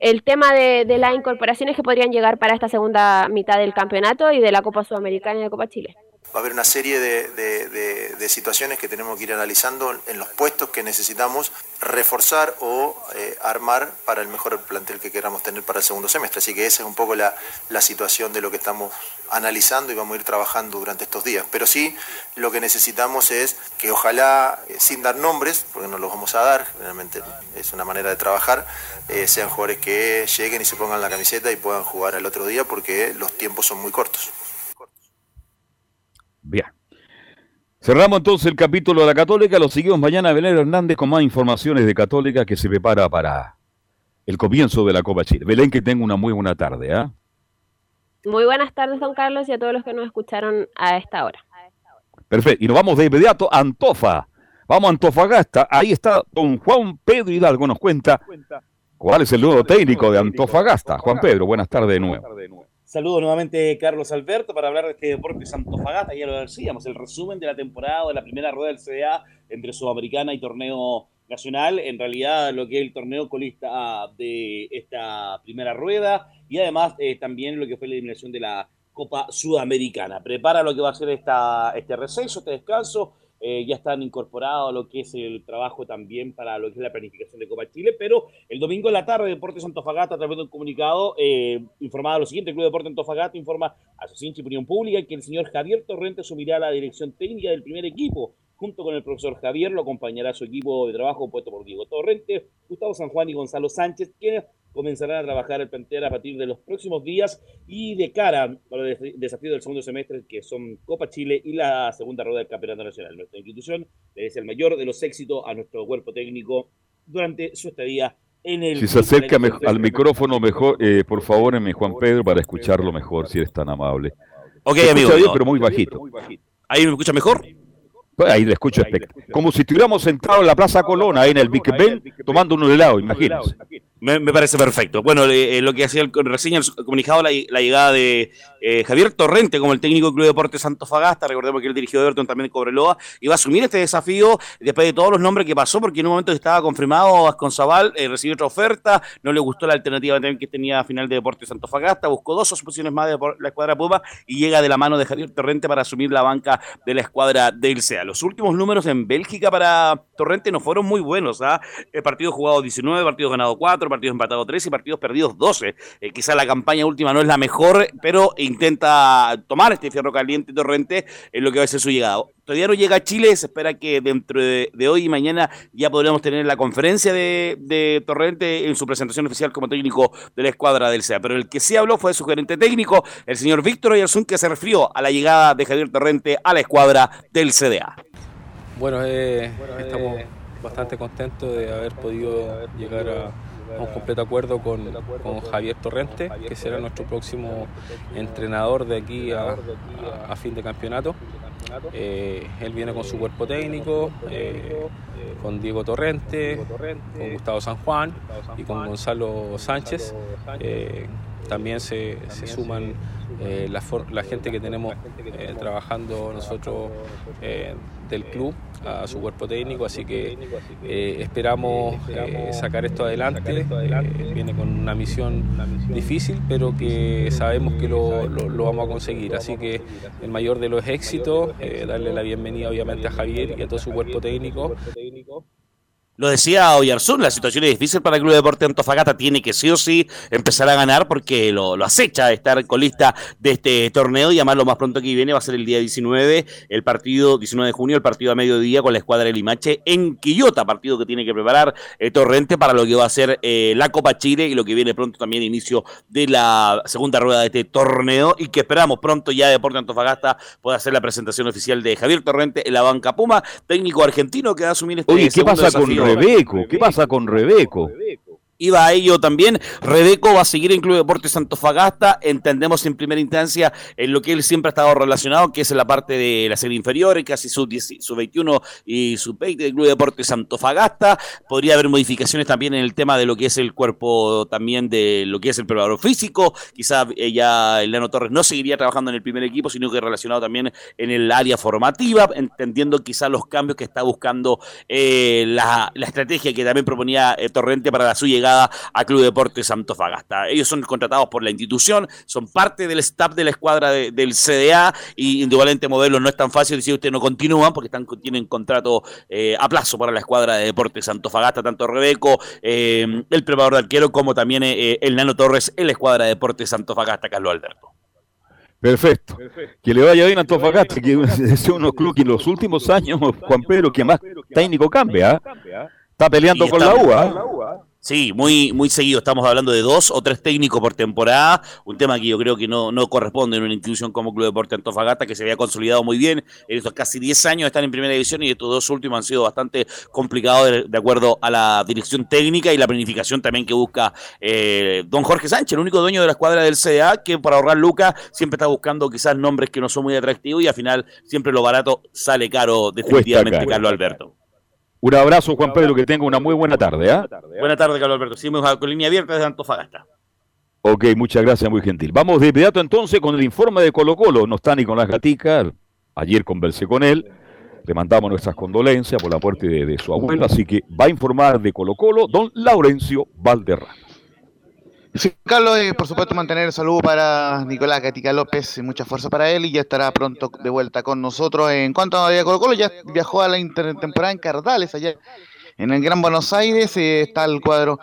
el tema de, de las incorporaciones que podrían llegar para esta segunda mitad del campeonato y de la Copa Sudamericana y de Copa Chile. Va a haber una serie de, de- de- situaciones que tenemos que ir analizando en los puestos que necesitamos reforzar o eh, armar para el mejor plantel que queramos tener para el segundo semestre. Así que esa es un poco la, la situación de lo que estamos analizando y vamos a ir trabajando durante estos días. Pero sí, lo que necesitamos es que ojalá, eh, sin dar nombres, porque no los vamos a dar, realmente es una manera de trabajar, eh, sean jugadores que lleguen y se pongan la camiseta y puedan jugar el otro día porque los tiempos son muy cortos. Bien. Cerramos entonces el capítulo de la Católica. Lo seguimos mañana Belén Hernández con más informaciones de Católica que se prepara para el comienzo de la Copa Chile. Belén, que tenga una muy buena tarde. ¿ah? Muy buenas tardes, don Carlos, y a todos los que nos escucharon a esta hora. Perfecto. Y nos vamos de inmediato a Antofa. Vamos a Antofagasta. Ahí está don Juan Pedro Hidalgo. Nos cuenta cuál es el nuevo técnico de Antofagasta. Juan Pedro, buenas tardes de nuevo. Saludos nuevamente Carlos Alberto para hablar de este deporte Santofagasta, ya lo decíamos, el resumen de la temporada de la primera rueda del CDA entre Sudamericana y torneo nacional, en realidad lo que es el torneo colista de esta primera rueda y además eh, también lo que fue la eliminación de la Copa Sudamericana. Prepara lo que va a ser esta, este receso, este descanso, eh, ya están incorporados lo que es el trabajo también para lo que es la planificación de Copa Chile, pero el domingo en la tarde Deportes Antofagasta a través de un comunicado eh, informaba lo siguiente, el Club Deporte Antofagasta informa a su y opinión pública que el señor Javier Torrente asumirá la dirección técnica del primer equipo, junto con el profesor Javier, lo acompañará su equipo de trabajo puesto por Diego Torrente, Gustavo San Juan y Gonzalo Sánchez, quienes comenzarán a trabajar el plantel a partir de los próximos días y de cara a los des- desafíos del segundo semestre, que son Copa Chile y la segunda rueda del Campeonato Nacional. Nuestra institución le desea el mayor de los éxitos a nuestro cuerpo técnico durante su estadía en el... Si se acerca en el- al micrófono mejor, eh, por favor, mi Juan Pedro, para escucharlo mejor, si eres tan amable. Ok, Se amigo, bien, no. pero muy bajito. ¿Ahí me escucha mejor? Pues Ahí le escucho espect- Como si estuviéramos sentados en la Plaza Colón, ahí en el Big Ben, tomando un helado, imagínense. Me, parece perfecto. Bueno, eh, lo que hacía el reseña el comunicado, la, llegada de eh, Javier Torrente como el técnico del Club Deportes Fagasta, recordemos que él dirigió Everton también en Cobreloa, y va a asumir este desafío después de todos los nombres que pasó, porque en un momento estaba confirmado Asconzabal, eh, recibió otra oferta, no le gustó la alternativa que tenía a final de Deportes Fagasta, buscó dos posiciones más de la escuadra Puma y llega de la mano de Javier Torrente para asumir la banca de la escuadra del SEA. Los últimos números en Bélgica para Torrente no fueron muy buenos, ¿ah? Partido jugado 19, partidos ganado 4, partidos empatados 3 y partidos perdidos 12. Eh, quizá la campaña última no es la mejor, pero intenta tomar este fierro caliente Torrente en lo que va a ser su llegada. Todavía no llega a Chile, se espera que dentro de, hoy y mañana ya podremos tener la conferencia de, Torrente en su presentación oficial como técnico de la escuadra del SEA. Pero el que sí habló fue su gerente técnico, el señor Víctor Oyarzún, que se refirió a la llegada de Javier Torrente a la escuadra del CDA. Bueno, eh, estamos bastante contentos de haber podido llegar a un completo acuerdo con, Javier Torrente, que será nuestro próximo entrenador de aquí a, fin de campeonato. Eh, él viene con su cuerpo técnico, eh, con Diego Torrente, con Gustavo San Juan y con Gonzalo Sánchez. Eh, también se, suman la, gente que tenemos trabajando nosotros del club a su cuerpo técnico, así que eh, esperamos eh, sacar esto adelante. Eh, viene con una misión difícil, pero que sabemos que lo, lo, vamos a conseguir. Así que el mayor de los éxitos, darle la bienvenida obviamente a Javier y a todo su cuerpo técnico. Lo decía Oyarzún, la situación es difícil para el Club Deporte Antofagasta, tiene que sí o sí empezar a ganar porque lo, lo acecha estar colista de este torneo y además lo más pronto que viene va a ser el día 19, el partido 19 de junio, el partido a mediodía con la escuadra de Limache en Quillota, partido que tiene que preparar eh, Torrente para lo que va a ser eh, la Copa Chile y lo que viene pronto también inicio de la segunda rueda de este torneo y que esperamos pronto ya Deporte Antofagasta pueda hacer la presentación oficial de Javier Torrente en la banca Puma, técnico argentino que va a asumir este Oye, ¿qué pasa con Rebeco. ¿Qué pasa con Rebeco? Iba a ello también. Rebeco va a seguir en Club Deportes Santofagasta. Entendemos en primera instancia en lo que él siempre ha estado relacionado, que es en la parte de la serie inferior, casi su, su 21 y su 20 del Club Deportes Santofagasta. Podría haber modificaciones también en el tema de lo que es el cuerpo también de lo que es el preparador físico. Quizás ya Eleno Torres no seguiría trabajando en el primer equipo, sino que relacionado también en el área formativa, entendiendo quizás los cambios que está buscando eh, la, estrategia que también proponía eh, Torrente para su llegada a Club Deportes Antofagasta. Ellos son contratados por la institución, son parte del staff de la escuadra del CDA y indudablemente modelo no es tan fácil decir ustedes no continúan porque están, tienen contrato eh, a plazo para la escuadra de Deportes Antofagasta, tanto Rebeco, eh, el preparador de arquero, como también eh, el Nano Torres en la escuadra de Deportes Antofagasta, Carlos Alberto. Perfecto. Que le vaya bien a Antofagasta, que es uno club que en los últimos años, Juan Pedro, que más técnico cambia, ¿ah? está peleando con la UA. Sí, muy, muy seguido. Estamos hablando de dos o tres técnicos por temporada. Un tema que yo creo que no, no corresponde en una institución como Club Deporte Antofagasta, que se había consolidado muy bien. En estos casi 10 años están en primera división y estos dos últimos han sido bastante complicados de, acuerdo a la dirección técnica y la planificación también que busca eh, don Jorge Sánchez, el único dueño de la escuadra del CDA, que para ahorrar lucas siempre está buscando quizás nombres que no son muy atractivos y al final siempre lo barato sale caro definitivamente, Carlos Alberto. Un abrazo, Juan Pedro, que tenga una muy buena tarde. ¿ah? Buena tarde, Carlos Alberto. Seguimos con línea abierta desde Antofagasta. Ok, muchas gracias, muy gentil. Vamos de inmediato entonces con el informe de Colo Colo. No está ni con las gaticas. Ayer conversé con él. Le mandamos nuestras condolencias por la muerte de, de su abuelo. Así que va a informar de Colo Colo don Laurencio Valderrama. Sí, Carlos, eh, por supuesto, mantener el saludo para Nicolás Gatica López, y mucha fuerza para él y ya estará pronto de vuelta con nosotros. En cuanto a Colo Colo, ya viajó a la intertemporada en Cardales, allá en el Gran Buenos Aires, eh, está el cuadro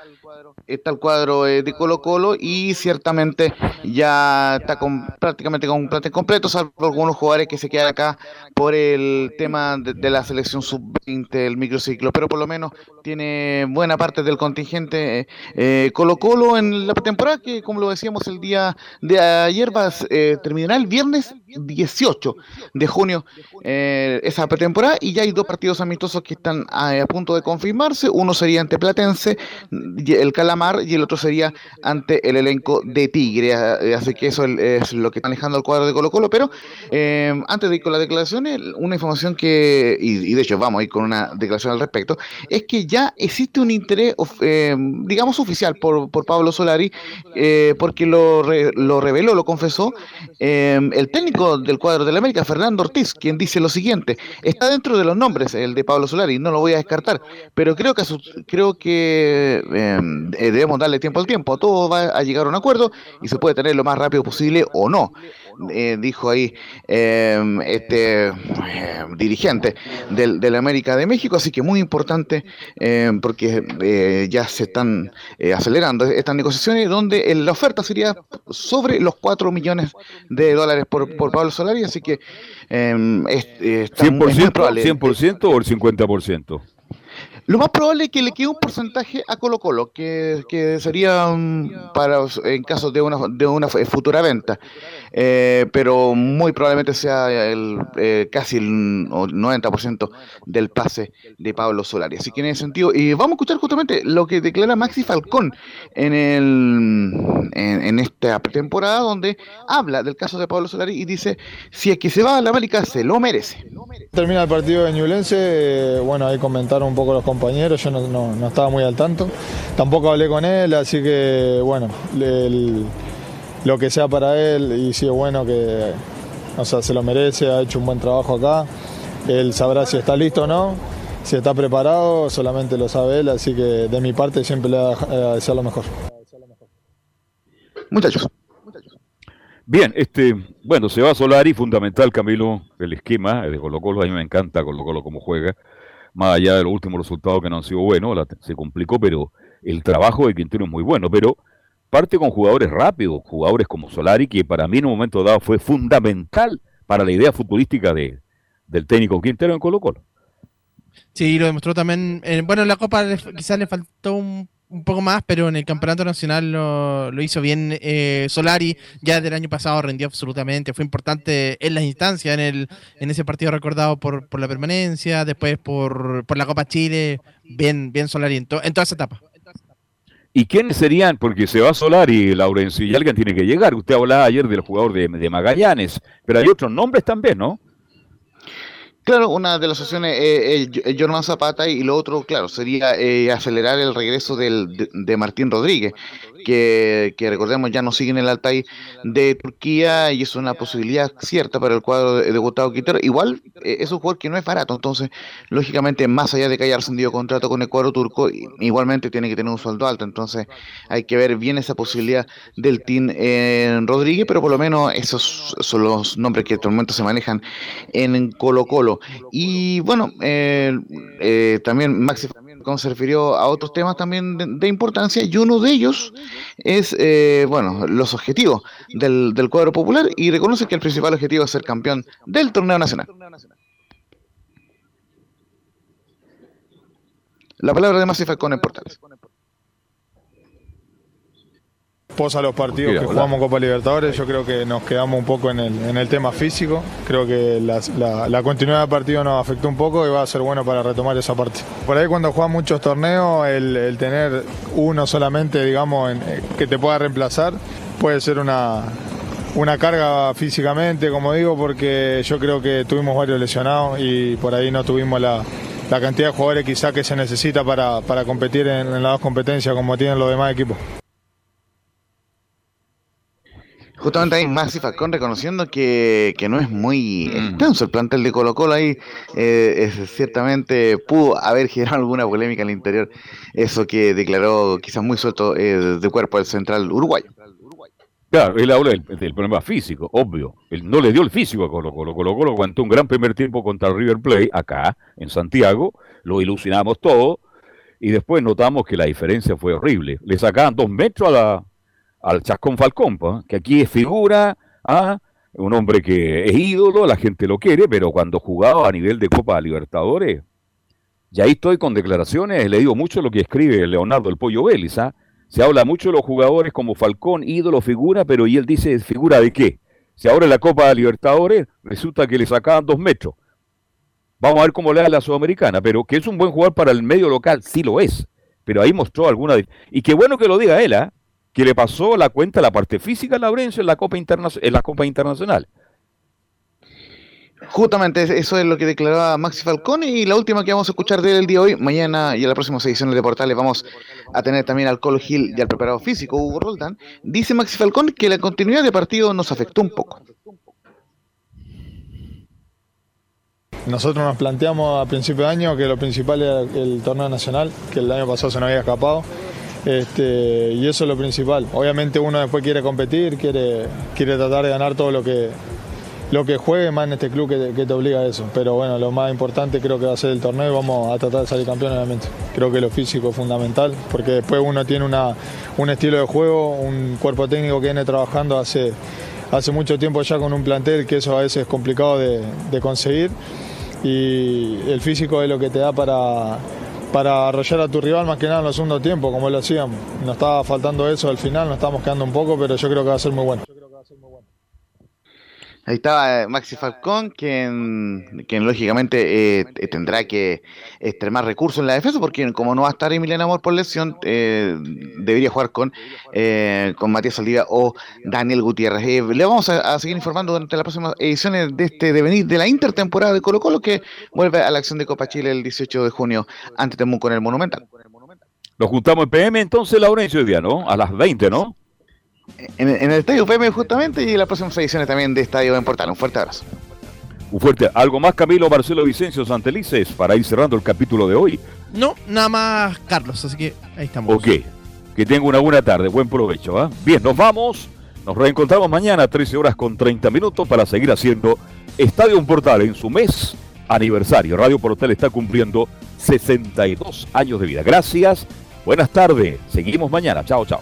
está el cuadro eh, de Colo Colo y ciertamente ya está con, prácticamente con un plantel completo, salvo algunos jugadores que se quedan acá por el tema de, la selección sub-20, el microciclo, pero por lo menos tiene buena parte del contingente eh, eh, Colo Colo en la pretemporada, que como lo decíamos el día de ayer, va, terminará el viernes 18 de junio esa pretemporada. y ya hay dos partidos amistosos que están a, punto de confirmarse, uno sería ante Platense, el Calamar y el otro sería ante el elenco de Tigre. Así que eso es lo que está manejando el cuadro de Colo Colo. Pero antes de ir con la declaración, una información que, y, de hecho vamos a ir con una declaración al respecto, es que ya existe un interés, digamos, oficial por, por Pablo Solari, porque lo, lo reveló, lo confesó el técnico del cuadro de la América, Fernando Ortiz, quien dice lo siguiente, está dentro de los nombres el de Pablo Solari, no lo voy a descartar, pero creo que, creo que em, eh, debemos darle tiempo al tiempo, todo va a llegar a un acuerdo y se puede tener lo más rápido posible o no. Eh, dijo ahí em, este em, dirigente del, la América de México, así que muy importante porque eh, ya se están acelerando estas negociaciones donde la oferta sería sobre los 4 millones de dólares por, por Pablo Solari, así que es, 100%, 100% o el 50%. Lo más probable es que le quede un porcentaje a Colo Colo, que, que sería mm, para en caso de una, de una futura venta, eh, pero muy probablemente sea el, eh, casi el 90% del pase de Pablo Solari. Así que en ese sentido, y vamos a escuchar justamente lo que declara Maxi Falcón en, el, en, esta temporada, donde habla del caso de Pablo Solari y dice, si es que se va a la América, se lo merece. Termina el partido de Ñublense, eh, bueno, ahí comentaron un poco los compañeros, yo no, estaba muy al tanto. Tampoco hablé con él, así que bueno, lo que sea para él y si es bueno que o sea, se lo merece, ha hecho un buen trabajo acá. Él sabrá si está listo o no, si está preparado, solamente lo sabe él, así que de mi parte siempre le voy a desear lo mejor. Muchachos. Bien, este, bueno, se va a Solari, fundamental Camilo, el esquema de Colo Colo, a mí me encanta Colo Colo como juega más allá de los últimos resultados que no han sido buenos, se complicó, pero el trabajo de Quintero es muy bueno, pero parte con jugadores rápidos, jugadores como Solari, que para mí en un momento dado fue fundamental para la idea futbolística de, del técnico Quintero en Colo Colo. Sí, lo demostró también. bueno, en la Copa quizás le faltó un un poco más, pero en el campeonato nacional lo, hizo bien eh, Solari. Ya del año pasado rindió absolutamente. Fue importante en las instancias, en, el, en ese partido recordado por, por la permanencia, después por, por la Copa Chile. Bien, bien Solari en, en toda esa etapa. ¿Y quiénes serían? Porque se va Solari, Laurencio, y alguien tiene que llegar. Usted hablaba ayer del jugador de, de Magallanes, pero hay otros nombres también, ¿no? Claro, una de las opciones es eh, Zapata y lo otro, claro, sería eh, acelerar el regreso del, de, Martín Rodríguez, que, recordemos ya no sigue en el Altai de Turquía y es una posibilidad cierta para el cuadro de, Gustavo Quintero. Igual eh, es un jugador que no es barato, entonces, lógicamente, más allá de que haya rescindido contrato con el cuadro turco, igualmente tiene que tener un sueldo alto, entonces hay que ver bien esa posibilidad del Team Rodríguez, pero por lo menos esos son los nombres que en este momento se manejan en Colo Colo. Y bueno, eh, eh, también Maxi se refirió a otros temas también de, importancia y uno de ellos es, eh, bueno, los objetivos del, del cuadro popular y reconoce que el principal objetivo es ser campeón del torneo nacional. La palabra de Falcón en Portales posa los partidos que jugamos Copa Libertadores, yo creo que nos quedamos un poco en el, en el tema físico. Creo que la, continuidad del partido nos afectó un poco y va a ser bueno para retomar esa parte. Por ahí cuando juegas muchos torneos, el, tener uno solamente, digamos, eh, que te pueda reemplazar, puede ser una, una carga físicamente, como digo, porque yo creo que tuvimos varios lesionados y por ahí no tuvimos la, cantidad de jugadores quizá que se necesita para, competir en, en las dos competencias como tienen los demás equipos. Justamente ahí Maxi Falcón reconociendo que, no es muy mm. extenso el plantel de Colo Colo ahí, eh, ciertamente pudo haber generado alguna polémica en el interior, eso que declaró quizás muy suelto eh, de cuerpo el central uruguayo. Claro, él habla del, problema físico, obvio. Él no le dio el físico a Colo Colo. Colo Colo aguantó un gran primer tiempo contra River Plate acá, en Santiago, lo ilusionamos todo, y después notamos que la diferencia fue horrible. Le sacaban dos metros a la, al Chascón Falcón, que aquí es figura, ¿ah? un hombre que es ídolo, la gente lo quiere, pero cuando jugaba a nivel de Copa Libertadores, y ahí estoy con declaraciones, le digo mucho lo que escribe Leonardo el Pollo Vélez, ¿ah? se habla mucho de los jugadores como Falcón, ídolo, figura, pero y él dice, ¿figura de qué? Si ahora la Copa Libertadores resulta que le sacaban dos metros. Vamos a ver cómo le da la Sudamericana, pero que es un buen jugador para el medio local, sí lo es pero ahí mostró alguna... Y qué bueno que lo diga él, ¿ah? Que le pasó la cuenta la parte física a Laurencio en la Copa, Interna en la Copa Internacional. Justamente eso es lo que declaraba Maxi Falcone y la última que vamos a escuchar de él el día de hoy, mañana y en la próxima edición de Portales vamos a tener también al Colo Gil y al preparado físico Hugo Roldán. Dice Maxi Falcone que la continuidad de partido nos afectó un poco. Nosotros nos planteamos a principio de año que lo principal era el torneo nacional, que el año pasado se nos había escapado. Este, y eso es lo principal. Obviamente uno después quiere competir, quiere, quiere tratar de ganar todo lo que, lo que juegue, más en este club que, te obliga a eso. Pero bueno, lo más importante creo que va a ser el torneo y vamos a tratar de salir campeón obviamente. Creo que lo físico es fundamental, porque después uno tiene una, un estilo de juego, un cuerpo técnico que viene trabajando hace, hace mucho tiempo ya con un plantel que eso a veces es complicado de, de conseguir y el físico es lo que te da para, para arrollar a tu rival más que nada en los segundos tiempos, como lo hacíamos. Nos estaba faltando eso al final, nos estábamos quedando un poco, pero yo creo que va a ser muy bueno. Ahí estaba eh, Maxi Falcón, quien, quien lógicamente eh, tendrá que extremar recursos en la defensa, porque como no va a estar Emiliano Amor por lesión, eh, debería jugar con, con Matías Saldivia o Daniel Gutiérrez. le vamos a, seguir informando durante las próximas ediciones de este devenir de la intertemporada de Colo Colo, que vuelve a la acción de Copa Chile el 18 de junio ante Temuco en el Monumental. Nos juntamos en PM entonces, Laurencio, hoy día, ¿no? A las 20, ¿no? En, el Estadio PM justamente y las próximas ediciones también de Estadio en Portal. Un fuerte abrazo. Un fuerte. ¿Algo más, Camilo, Marcelo Vicencio Santelices, para ir cerrando el capítulo de hoy? No, nada más, Carlos, así que ahí estamos. Ok. Que tenga una buena tarde, buen provecho. ¿ah? Bien, nos vamos. Nos reencontramos mañana a 13 horas con 30 minutos para seguir haciendo Estadio Portal en su mes aniversario. Radio Portal está cumpliendo 62 años de vida. Gracias. Buenas tardes. Seguimos mañana. Chao, chao.